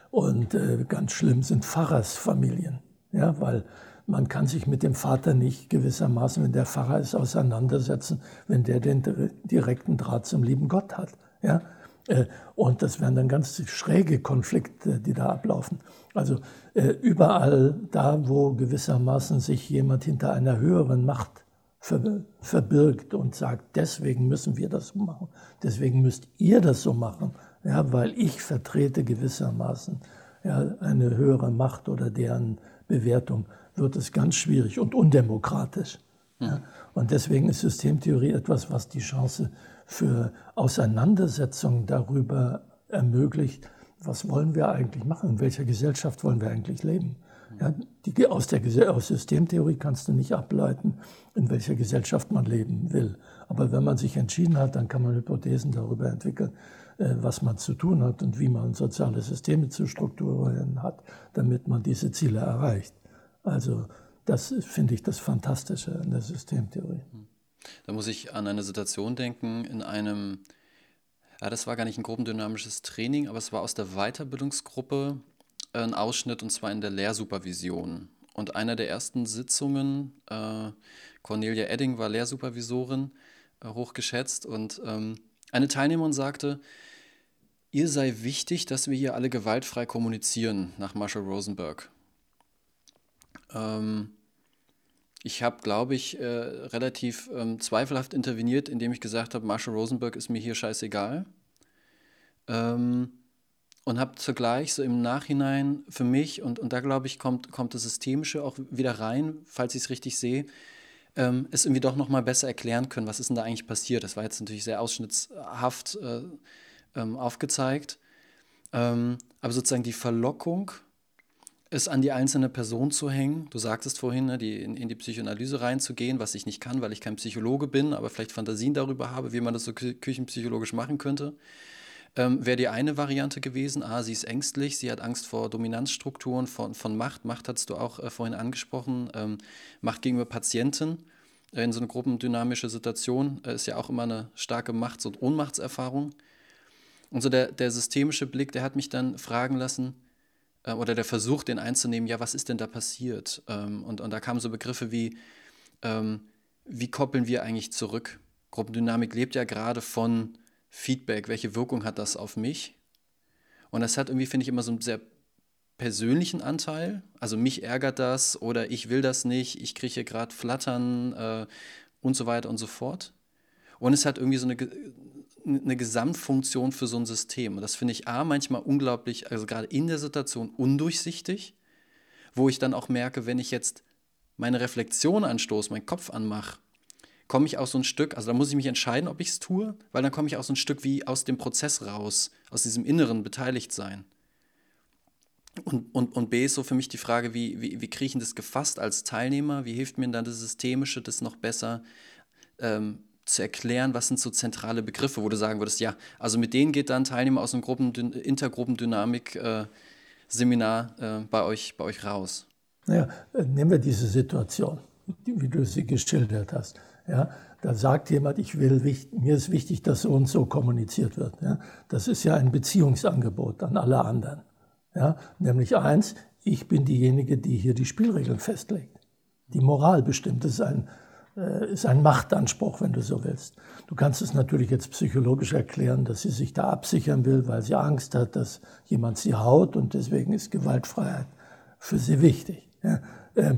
und äh, ganz schlimm sind Pfarrersfamilien, ja, weil man kann sich mit dem Vater nicht gewissermaßen, wenn der Pfarrer ist, auseinandersetzen, wenn der den direkten Draht zum lieben Gott hat. Ja? Äh, und das wären dann ganz schräge Konflikte, die da ablaufen. Also äh, überall da, wo gewissermaßen sich jemand hinter einer höheren Macht verbirgt und sagt, deswegen müssen wir das so machen, deswegen müsst ihr das so machen, ja, weil ich vertrete gewissermaßen ja, eine höhere Macht oder deren Bewertung, wird es ganz schwierig und undemokratisch. Ja. Und deswegen ist Systemtheorie etwas, was die Chance für Auseinandersetzungen darüber ermöglicht, was wollen wir eigentlich machen, in welcher Gesellschaft wollen wir eigentlich leben. Ja, die, aus der aus Systemtheorie kannst du nicht ableiten, in welcher Gesellschaft man leben will. Aber wenn man sich entschieden hat, dann kann man Hypothesen darüber entwickeln, äh, was man zu tun hat und wie man soziale Systeme zu strukturieren hat, damit man diese Ziele erreicht. Also das finde ich das Fantastische an der Systemtheorie. Da muss ich an eine Situation denken in einem, ja, das war gar nicht ein gruppendynamisches Training, aber es war aus der Weiterbildungsgruppe ein Ausschnitt und zwar in der Lehrsupervision. Und einer der ersten Sitzungen, äh, Cornelia Edding war Lehrsupervisorin, äh, hochgeschätzt, und ähm, eine Teilnehmerin sagte, ihr sei wichtig, dass wir hier alle gewaltfrei kommunizieren, nach Marshall Rosenberg. Ähm, ich habe, glaube ich, äh, relativ ähm, zweifelhaft interveniert, indem ich gesagt habe, Marshall Rosenberg ist mir hier scheißegal. Ähm, und habe zugleich so im Nachhinein für mich, und, und da glaube ich, kommt, kommt das Systemische auch wieder rein, falls ich es richtig sehe, ähm, es irgendwie doch nochmal besser erklären können, was ist denn da eigentlich passiert. Das war jetzt natürlich sehr ausschnittshaft äh, ähm, aufgezeigt. Ähm, aber sozusagen die Verlockung, es an die einzelne Person zu hängen. Du sagtest vorhin, ne, die, in, in, die Psychoanalyse reinzugehen, was ich nicht kann, weil ich kein Psychologe bin, aber vielleicht Fantasien darüber habe, wie man das so kü küchenpsychologisch machen könnte. Ähm, Wäre die eine Variante gewesen, ah, sie ist ängstlich, sie hat Angst vor Dominanzstrukturen, von, von Macht. Macht hattest du auch äh, vorhin angesprochen, ähm, Macht gegenüber Patienten. Äh, in so einer gruppendynamische Situation äh, ist ja auch immer eine starke Machts- und Ohnmachtserfahrung. Und so der, der systemische Blick, der hat mich dann fragen lassen, äh, oder der Versuch, den einzunehmen, ja, was ist denn da passiert? Ähm, und, und da kamen so Begriffe wie, ähm, wie koppeln wir eigentlich zurück? Gruppendynamik lebt ja gerade von Feedback, welche Wirkung hat das auf mich? Und das hat irgendwie, finde ich, immer so einen sehr persönlichen Anteil. Also mich ärgert das oder ich will das nicht, ich kriege hier gerade Flattern äh, und so weiter und so fort. Und es hat irgendwie so eine, eine Gesamtfunktion für so ein System. Und das finde ich A, manchmal unglaublich, also gerade in der Situation undurchsichtig, wo ich dann auch merke, wenn ich jetzt meine Reflexion anstoße, meinen Kopf anmache, komme ich auch so ein Stück, also da muss ich mich entscheiden, ob ich es tue, weil dann komme ich auch so ein Stück wie aus dem Prozess raus, aus diesem inneren Beteiligtsein. Und, und, und B ist so für mich die Frage, wie, wie, wie kriege ich das gefasst als Teilnehmer? Wie hilft mir dann das Systemische, das noch besser ähm, zu erklären, was sind so zentrale Begriffe, wo du sagen würdest, ja, also mit denen geht dann Teilnehmer aus einem Gruppen, Intergruppendynamik-Seminar äh, äh, bei, euch, bei euch raus? Naja, äh, nehmen wir diese Situation, wie du sie geschildert hast. Ja, da sagt jemand, ich will, mir ist wichtig, dass so und so kommuniziert wird. Ja, das ist ja ein Beziehungsangebot an alle anderen. Ja, nämlich eins, ich bin diejenige, die hier die Spielregeln festlegt. Die Moral bestimmt. Das ist ein ist ein Machtanspruch, wenn du so willst. Du kannst es natürlich jetzt psychologisch erklären, dass sie sich da absichern will, weil sie Angst hat, dass jemand sie haut und deswegen ist Gewaltfreiheit für sie wichtig. Ja, äh,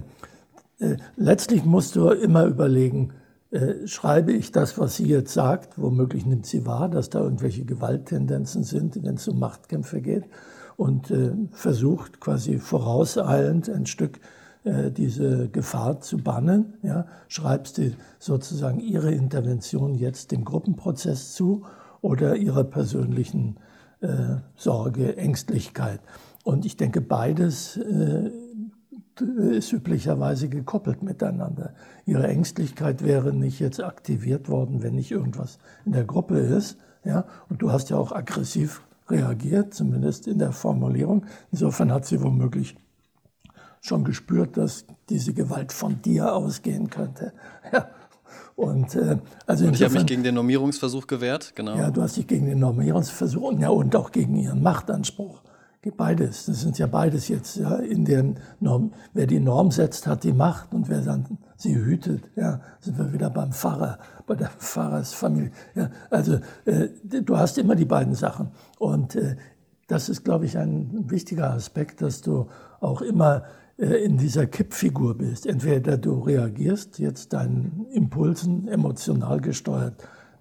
äh, letztlich musst du immer überlegen, äh, schreibe ich das, was sie jetzt sagt, womöglich nimmt sie wahr, dass da irgendwelche Gewalttendenzen sind, wenn es um Machtkämpfe geht und äh, versucht quasi vorauseilend ein Stück äh, diese Gefahr zu bannen. Ja, schreibst du sozusagen ihre Intervention jetzt dem Gruppenprozess zu oder ihrer persönlichen äh, Sorge, Ängstlichkeit. Und ich denke, beides äh, ist üblicherweise gekoppelt miteinander. Ihre Ängstlichkeit wäre nicht jetzt aktiviert worden, wenn nicht irgendwas in der Gruppe ist. Ja? Und du hast ja auch aggressiv reagiert, zumindest in der Formulierung. Insofern hat sie womöglich schon gespürt, dass diese Gewalt von dir ausgehen könnte. <laughs> Ja. Und, äh, also und ich habe mich gegen den Normierungsversuch gewehrt, genau. Ja, du hast dich gegen den Normierungsversuch und, ja, und auch gegen ihren Machtanspruch. Beides, das sind ja beides jetzt ja, in der Norm. Wer die Norm setzt, hat die Macht und wer dann sie hütet, ja, sind wir wieder beim Pfarrer, bei der Pfarrersfamilie. Ja, also äh, du hast immer die beiden Sachen und äh, das ist, glaube ich, ein wichtiger Aspekt, dass du auch immer in dieser Kippfigur bist. Entweder du reagierst jetzt deinen Impulsen emotional gesteuert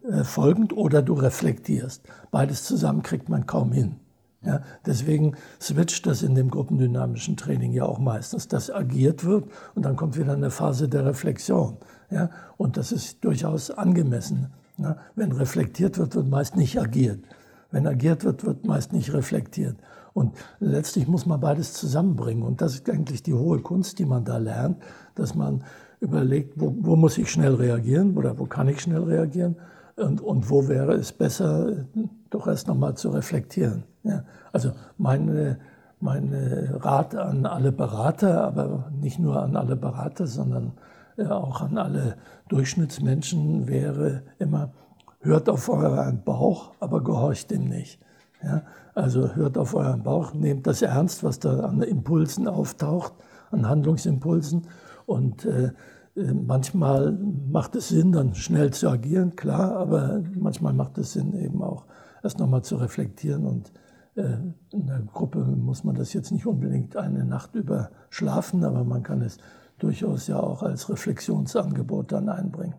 äh, folgend oder du reflektierst. Beides zusammen kriegt man kaum hin. Ja, deswegen switcht das in dem gruppendynamischen Training ja auch meistens, dass agiert wird und dann kommt wieder eine Phase der Reflexion. Ja, und das ist durchaus angemessen. Ja, wenn reflektiert wird, wird meist nicht agiert. Wenn agiert wird, wird meist nicht reflektiert. Und letztlich muss man beides zusammenbringen. Und das ist eigentlich die hohe Kunst, die man da lernt, dass man überlegt, wo, wo muss ich schnell reagieren oder wo kann ich schnell reagieren und, und wo wäre es besser, doch erst nochmal zu reflektieren. Ja, also meine, mein Rat an alle Berater, aber nicht nur an alle Berater, sondern äh, auch an alle Durchschnittsmenschen wäre immer, hört auf euren Bauch, aber gehorcht dem nicht. Ja, also hört auf euren Bauch, nehmt das ernst, was da an Impulsen auftaucht, an Handlungsimpulsen. Und äh, äh, manchmal macht es Sinn, dann schnell zu agieren, klar, aber manchmal macht es Sinn, eben auch erst nochmal zu reflektieren. Und äh, in der Gruppe muss man das jetzt nicht unbedingt eine Nacht über schlafen, aber man kann es durchaus ja auch als Reflexionsangebot dann einbringen.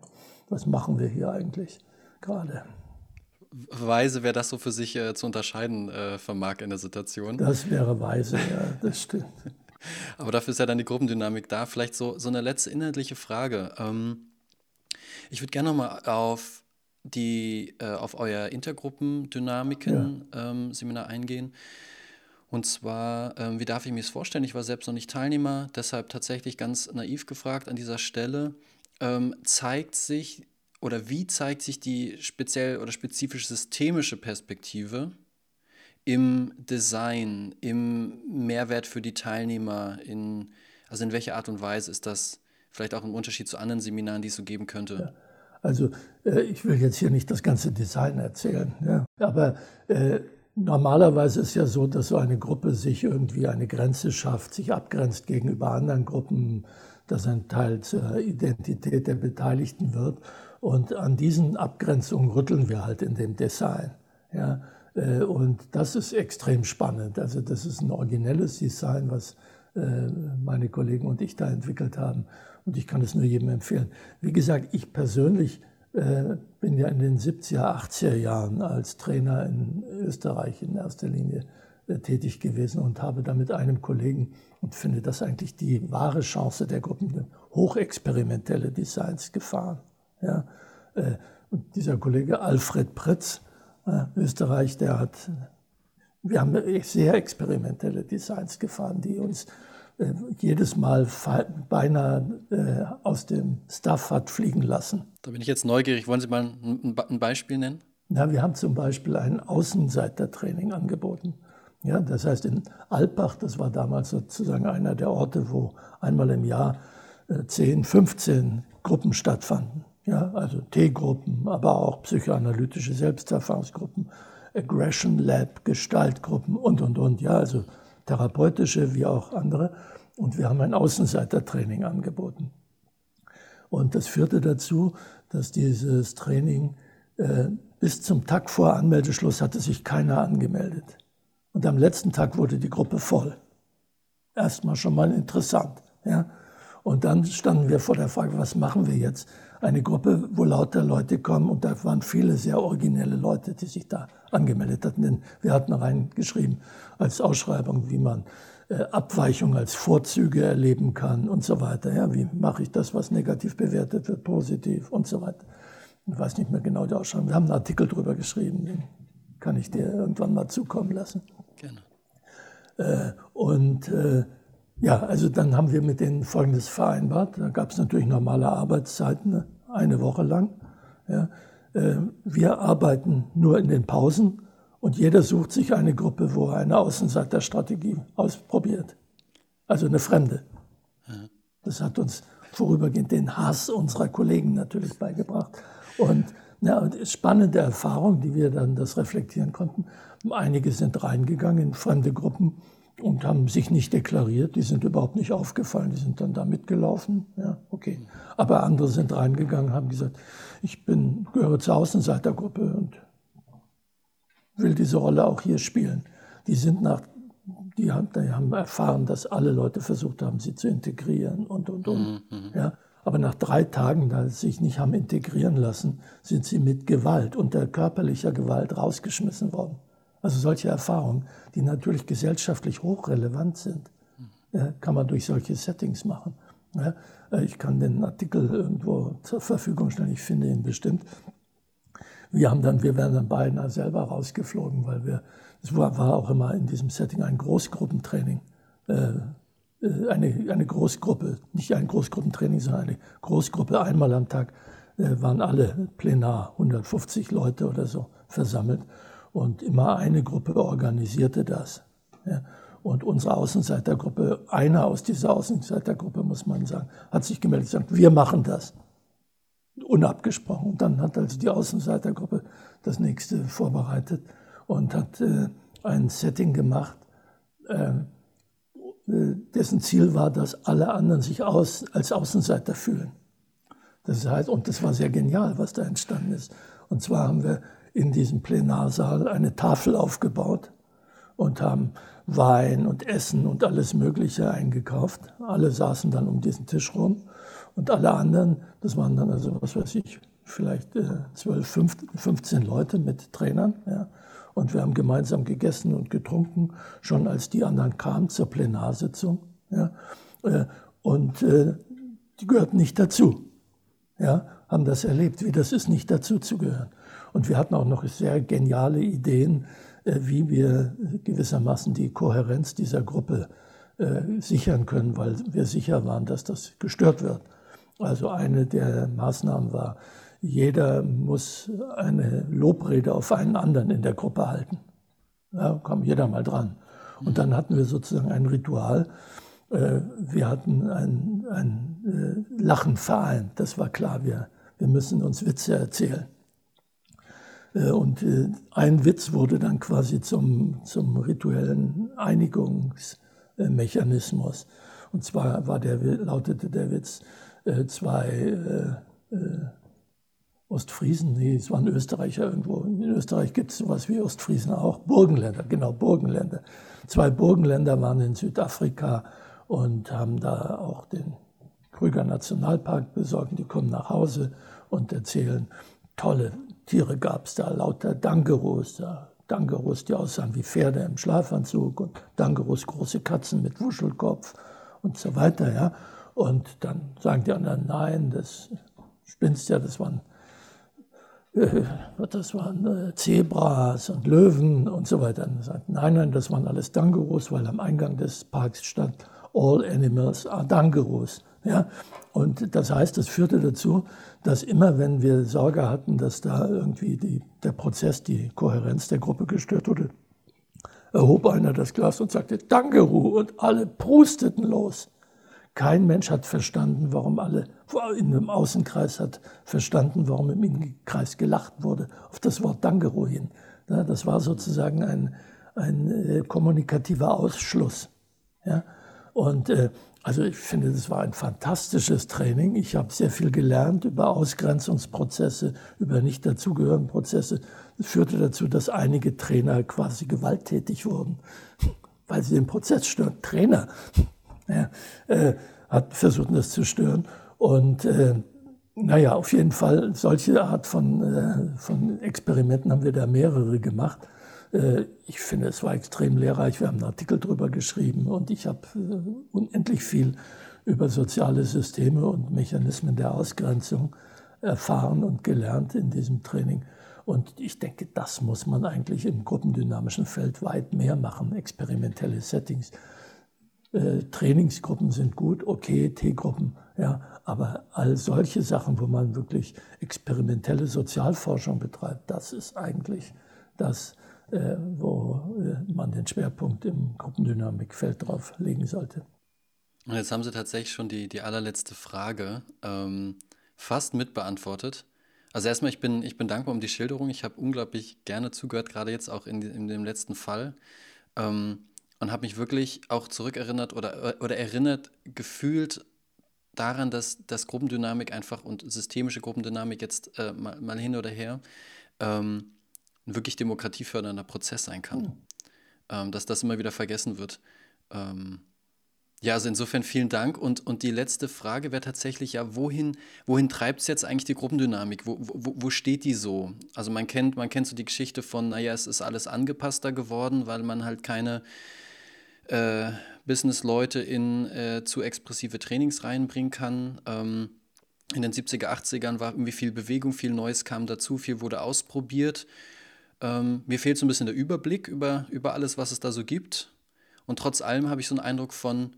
Was machen wir hier eigentlich gerade? Weise, wer das so für sich äh, zu unterscheiden äh, vermag in der Situation. Das wäre weise, ja, das stimmt. <laughs> Aber dafür ist ja dann die Gruppendynamik da. Vielleicht so, so eine letzte inhaltliche Frage. Ähm, ich würde gerne nochmal auf die, äh, auf euer Intergruppendynamiken-Seminar ja. ähm, eingehen. Und zwar, ähm, wie darf ich mir das vorstellen? Ich war selbst noch nicht Teilnehmer, deshalb tatsächlich ganz naiv gefragt an dieser Stelle. Ähm, zeigt sich oder wie zeigt sich die speziell oder spezifisch systemische Perspektive im Design, im Mehrwert für die Teilnehmer, in, also in welcher Art und Weise ist das vielleicht auch im Unterschied zu anderen Seminaren, die es so geben könnte? Ja. Also äh, ich will jetzt hier nicht das ganze Design erzählen, ja. aber äh, normalerweise ist ja so, dass so eine Gruppe sich irgendwie eine Grenze schafft, sich abgrenzt gegenüber anderen Gruppen, dass ein Teil zur Identität der Beteiligten wird. Und an diesen Abgrenzungen rütteln wir halt in dem Design. Ja. Äh, und das ist extrem spannend. Also das ist ein originelles Design, was äh, meine Kollegen und ich da entwickelt haben. Und ich kann es nur jedem empfehlen. Wie gesagt, ich persönlich äh, bin ja in den 70er, 80er Jahren als Trainer in Österreich in erster Linie tätig gewesen und habe da mit einem Kollegen und finde das eigentlich die wahre Chance der Gruppen, hochexperimentelle Designs gefahren. Ja, und dieser Kollege Alfred Pritz, äh, Österreich, der hat, wir haben sehr experimentelle Designs gefahren, die uns äh, jedes Mal beinahe äh, aus dem Stuff hat fliegen lassen. Da bin ich jetzt neugierig. Wollen Sie mal ein, ein Beispiel nennen? Na, wir haben zum Beispiel ein Außenseitertraining angeboten. Ja, das heißt in Alpbach, das war damals sozusagen einer der Orte, wo einmal im Jahr 10, 15 Gruppen stattfanden. Ja, also T-Gruppen, aber auch psychoanalytische Selbsterfahrungsgruppen, Aggression Lab, Gestaltgruppen und, und, und. Ja, also therapeutische wie auch andere. Und wir haben ein Außenseitertraining angeboten. Und das führte dazu, dass dieses Training äh, bis zum Tag vor Anmeldeschluss hatte sich keiner angemeldet. Und am letzten Tag wurde die Gruppe voll. Erstmal schon mal interessant. Ja? Und dann standen wir vor der Frage, was machen wir jetzt? Eine Gruppe, wo lauter Leute kommen und da waren viele sehr originelle Leute, die sich da angemeldet hatten. Denn wir hatten reingeschrieben als Ausschreibung, wie man äh, Abweichungen als Vorzüge erleben kann und so weiter. Ja, wie mache ich das, was negativ bewertet wird, positiv und so weiter. Ich weiß nicht mehr genau die Ausschreibung. Wir haben einen Artikel darüber geschrieben, den kann ich dir irgendwann mal zukommen lassen. Gerne. Äh, und äh, ja, also dann haben wir mit denen Folgendes vereinbart. Da gab es natürlich normale Arbeitszeiten, eine Woche lang. Ja. Äh, wir arbeiten nur in den Pausen und jeder sucht sich eine Gruppe, wo er eine Außenseiterstrategie ausprobiert. Also eine Fremde. Das hat uns vorübergehend den Hass unserer Kollegen natürlich beigebracht. Und ja, spannende Erfahrung, die wir dann das reflektieren konnten. Einige sind reingegangen in fremde Gruppen und haben sich nicht deklariert. Die sind überhaupt nicht aufgefallen. Die sind dann da mitgelaufen. Ja, okay. Aber andere sind reingegangen, haben gesagt, ich bin, gehöre zur Außenseitergruppe und will diese Rolle auch hier spielen. Die sind nach, die haben, die haben erfahren, dass alle Leute versucht haben, sie zu integrieren und, und, und. Mhm. mhm. Ja. Aber nach drei Tagen, da sie sich nicht haben integrieren lassen, sind sie mit Gewalt, unter körperlicher Gewalt rausgeschmissen worden. Also solche Erfahrungen, die natürlich gesellschaftlich hochrelevant sind, ja, kann man durch solche Settings machen. Ja, äh, ich kann den Artikel irgendwo zur Verfügung stellen, ich finde ihn bestimmt. Wir, haben dann, wir werden dann beinahe selber rausgeflogen, weil wir, es war, auch immer in diesem Setting ein Großgruppentraining. Äh, äh, eine, eine Großgruppe, nicht ein Großgruppentraining, sondern eine Großgruppe einmal am Tag waren alle plenar, 150 Leute oder so versammelt. Und immer eine Gruppe organisierte das. Ja. Und unsere Außenseitergruppe, einer aus dieser Außenseitergruppe, muss man sagen, hat sich gemeldet und gesagt, wir machen das. Unabgesprochen. Und dann hat also die Außenseitergruppe das nächste vorbereitet und hat äh, ein Setting gemacht, äh, dessen Ziel war, dass alle anderen sich aus, als Außenseiter fühlen. Das heißt, und das war sehr genial, was da entstanden ist. Und zwar haben wir in diesem Plenarsaal eine Tafel aufgebaut und haben Wein und Essen und alles Mögliche eingekauft. Alle saßen dann um diesen Tisch rum und alle anderen, das waren dann also, was weiß ich, vielleicht äh, 12, 15 Leute mit Trainern. Ja. Und wir haben gemeinsam gegessen und getrunken, schon als die anderen kamen zur Plenarsitzung. Ja. Äh, und äh, die gehörten nicht dazu. Ja, haben das erlebt, wie das ist, nicht dazu zu gehören. Und wir hatten auch noch sehr geniale Ideen, äh, wie wir gewissermaßen die Kohärenz dieser Gruppe äh, sichern können, weil wir sicher waren, dass das gestört wird. Also eine der Maßnahmen war, jeder muss eine Lobrede auf einen anderen in der Gruppe halten. Da kam jeder mal dran. Und dann hatten wir sozusagen ein Ritual. Äh, wir hatten ein, ein Lachenverein, das war klar. Wir, wir müssen uns Witze erzählen. Äh, und äh, ein Witz wurde dann quasi zum, zum rituellen Einigungsmechanismus. Und zwar war der, lautete der Witz, äh, zwei Ostfriesen, nee, es waren Österreicher irgendwo. In Österreich gibt es sowas wie Ostfriesen auch. Burgenländer, genau, Burgenländer. Zwei Burgenländer waren in Südafrika und haben da auch den Krüger Nationalpark besorgt. Die kommen nach Hause und erzählen tolle Tiere gab es da, lauter Dangerus, da Dangerus, die aussahen wie Pferde im Schlafanzug und Dangerus große Katzen mit Wuschelkopf und so weiter. Ja. Und dann sagen die anderen, nein, das spinnst ja, das waren, äh, das waren äh, Zebras und Löwen und so weiter. Und sagt, nein, nein, das waren alles Dangerus, weil am Eingang des Parks stand, all animals are Dangerus. Ja? Und das heißt, das führte dazu, dass immer, wenn wir Sorge hatten, dass da irgendwie die, der Prozess, die Kohärenz der Gruppe gestört wurde, erhob einer das Glas und sagte, Danke, Ruhe, und alle prusteten los. Kein Mensch hat verstanden, warum alle, in einem Außenkreis hat verstanden, warum im Innenkreis gelacht wurde, auf das Wort Dankeru hin. Das war sozusagen ein, ein äh, kommunikativer Ausschluss. Ja? Und äh, also ich finde, das war ein fantastisches Training. Ich habe sehr viel gelernt über Ausgrenzungsprozesse, über nicht dazugehörende Prozesse. Das führte dazu, dass einige Trainer quasi gewalttätig wurden, weil sie den Prozess stören. Trainer <laughs> ja, äh, hat versucht, das zu stören. Und äh, naja, auf jeden Fall, solche Art von, äh, von Experimenten haben wir da mehrere gemacht. Äh, ich finde, es war extrem lehrreich. Wir haben einen Artikel darüber geschrieben und ich habe äh, unendlich viel über soziale Systeme und Mechanismen der Ausgrenzung erfahren und gelernt in diesem Training. Und ich denke, das muss man eigentlich im gruppendynamischen Feld weit mehr machen, experimentelle Settings. Äh, Trainingsgruppen sind gut, okay, T-Gruppen, ja, aber all solche Sachen, wo man wirklich experimentelle Sozialforschung betreibt, das ist eigentlich das, wo äh, man den Schwerpunkt im Gruppendynamikfeld drauf legen sollte. Und jetzt haben Sie tatsächlich schon die, die allerletzte Frage ähm, fast mitbeantwortet. Also erstmal, ich bin, ich bin dankbar um die Schilderung. Ich habe unglaublich gerne zugehört, gerade jetzt auch in, in dem letzten Fall. Ähm, und habe mich wirklich auch zurückerinnert oder, oder erinnert, gefühlt daran, dass, dass Gruppendynamik einfach und systemische Gruppendynamik jetzt äh, mal, mal, hin oder her ähm, ein wirklich demokratiefördernder Prozess sein kann. Mhm. Ähm, dass das immer wieder vergessen wird. Ähm, ja, also insofern vielen Dank. Und, und die letzte Frage wäre tatsächlich, ja, wohin, wohin treibt es jetzt eigentlich die Gruppendynamik? Wo, wo, wo steht die so? Also man kennt, man kennt so die Geschichte von, naja, es ist alles angepasster geworden, weil man halt keine äh, Business-Leute in äh, zu expressive Trainings reinbringen kann. Ähm, in den 70er, 80ern war irgendwie viel Bewegung, viel Neues kam dazu, viel wurde ausprobiert. Ähm, mir fehlt so ein bisschen der Überblick über, über alles, was es da so gibt. Und trotz allem habe ich so einen Eindruck von,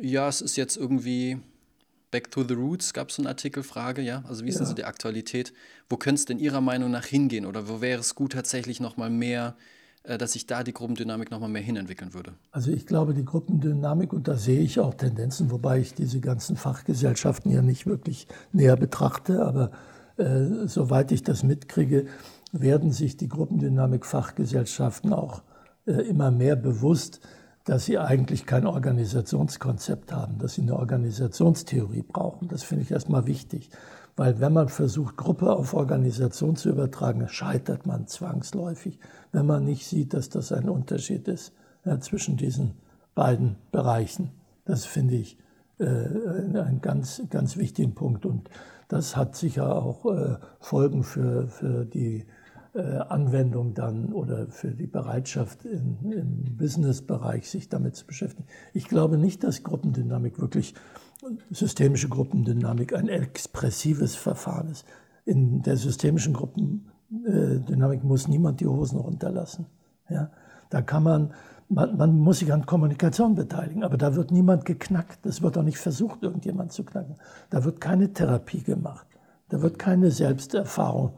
ja, es ist jetzt irgendwie Back to the Roots, gab es so eine Artikelfrage, ja? Also wie ist ja. denn so die Aktualität? Wo könnte es denn Ihrer Meinung nach hingehen? Oder wo wäre es gut, tatsächlich nochmal mehr, äh, dass sich da die Gruppendynamik nochmal mehr hinentwickeln würde? Also ich glaube, die Gruppendynamik, und da sehe ich auch Tendenzen, wobei ich diese ganzen Fachgesellschaften ja nicht wirklich näher betrachte, aber äh, soweit ich das mitkriege, werden sich die Gruppendynamik-Fachgesellschaften auch äh, immer mehr bewusst, dass sie eigentlich kein Organisationskonzept haben, dass sie eine Organisationstheorie brauchen. Das finde ich erstmal wichtig, weil wenn man versucht, Gruppe auf Organisation zu übertragen, scheitert man zwangsläufig, wenn man nicht sieht, dass das ein Unterschied ist ja, zwischen diesen beiden Bereichen. Das finde ich äh, einen ganz, ganz wichtigen Punkt. Und das hat sicher auch äh, Folgen für, für die Anwendung dann oder für die Bereitschaft in, im Businessbereich, sich damit zu beschäftigen. Ich glaube nicht, dass Gruppendynamik wirklich, systemische Gruppendynamik ein expressives Verfahren ist. In der systemischen Gruppendynamik muss niemand die Hosen runterlassen. Ja? Da kann man, man, man muss sich an Kommunikation beteiligen, aber da wird niemand geknackt. Es wird auch nicht versucht, irgendjemand zu knacken. Da wird keine Therapie gemacht. Da wird keine Selbsterfahrung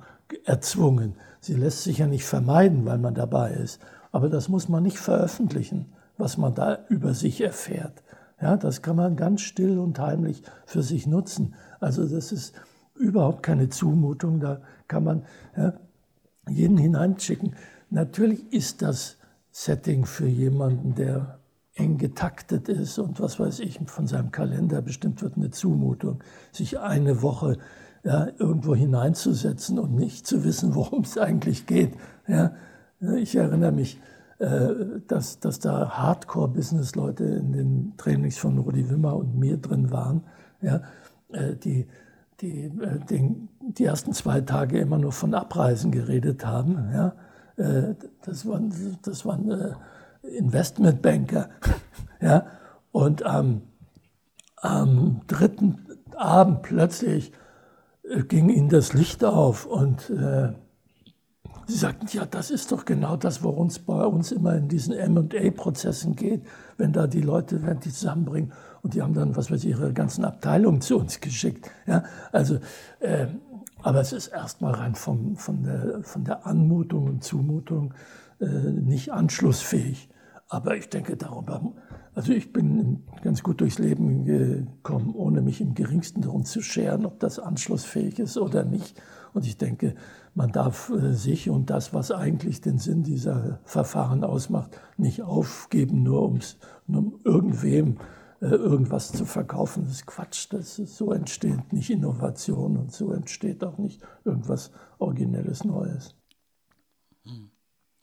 erzwungen. Sie lässt sich ja nicht vermeiden, weil man dabei ist. Aber das muss man nicht veröffentlichen, was man da über sich erfährt. Ja, das kann man ganz still und heimlich für sich nutzen. Also das ist überhaupt keine Zumutung. Da kann man ja, jeden hineinschicken. Natürlich ist das Setting für jemanden, der eng getaktet ist und was weiß ich, von seinem Kalender bestimmt wird eine Zumutung, sich eine Woche ja, irgendwo hineinzusetzen und nicht zu wissen, worum es eigentlich geht. Ja. Ich erinnere mich, äh, dass, dass da Hardcore-Business-Leute in den Trainings von Rudi Wimmer und mir drin waren, ja, äh, die, die äh, den, die ersten zwei Tage immer nur von Abreisen geredet haben. Ja. Das waren, das waren Investmentbanker. <laughs> Ja. Und am, am dritten Abend plötzlich ging ihnen das Licht auf und äh, sie sagten, ja, das ist doch genau das, worum es bei uns immer in diesen M&A-Prozessen geht, wenn da die Leute, wenn die zusammenbringen und die haben dann, was weiß ich, ihre ganzen Abteilungen zu uns geschickt. Ja, also, äh, aber es ist erstmal rein vom, von, der, von der Anmutung und Zumutung äh, nicht anschlussfähig. Aber ich denke, darüber also ich bin ganz gut durchs Leben gekommen, ohne mich im geringsten darum zu scheren, ob das anschlussfähig ist oder nicht. Und ich denke, man darf äh, sich und das, was eigentlich den Sinn dieser Verfahren ausmacht, nicht aufgeben, nur, ums, um irgendwem äh, irgendwas zu verkaufen. Das ist Quatsch. Das ist, so entsteht nicht Innovation und so entsteht auch nicht irgendwas Originelles Neues. Hm.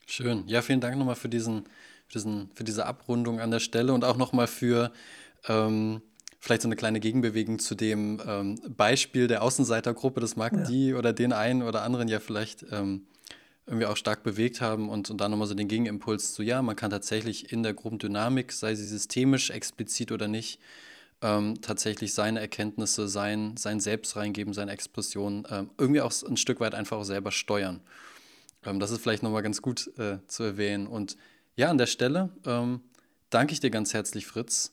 Schön. Ja, vielen Dank nochmal für diesen für, diesen, für diese Abrundung an der Stelle und auch nochmal für ähm, vielleicht so eine kleine Gegenbewegung zu dem ähm, Beispiel der Außenseitergruppe. Das mag ja. die oder den einen oder anderen ja vielleicht ähm, irgendwie auch stark bewegt haben und, und dann nochmal so den Gegenimpuls zu, ja, man kann tatsächlich in der Gruppendynamik, sei sie systemisch, explizit oder nicht, ähm, tatsächlich seine Erkenntnisse, sein, sein Selbst reingeben, seine Expression, ähm, irgendwie auch ein Stück weit einfach auch selber steuern. Ähm, das ist vielleicht nochmal ganz gut äh, zu erwähnen. Und ja, an der Stelle ähm, danke ich dir ganz herzlich, Fritz,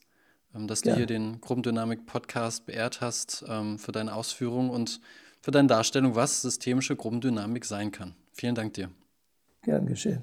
ähm, dass ja. du hier den Gruppendynamik-Podcast beehrt hast ähm, für deine Ausführungen und für deine Darstellung, was systemische Gruppendynamik sein kann. Vielen Dank dir. Gern geschehen.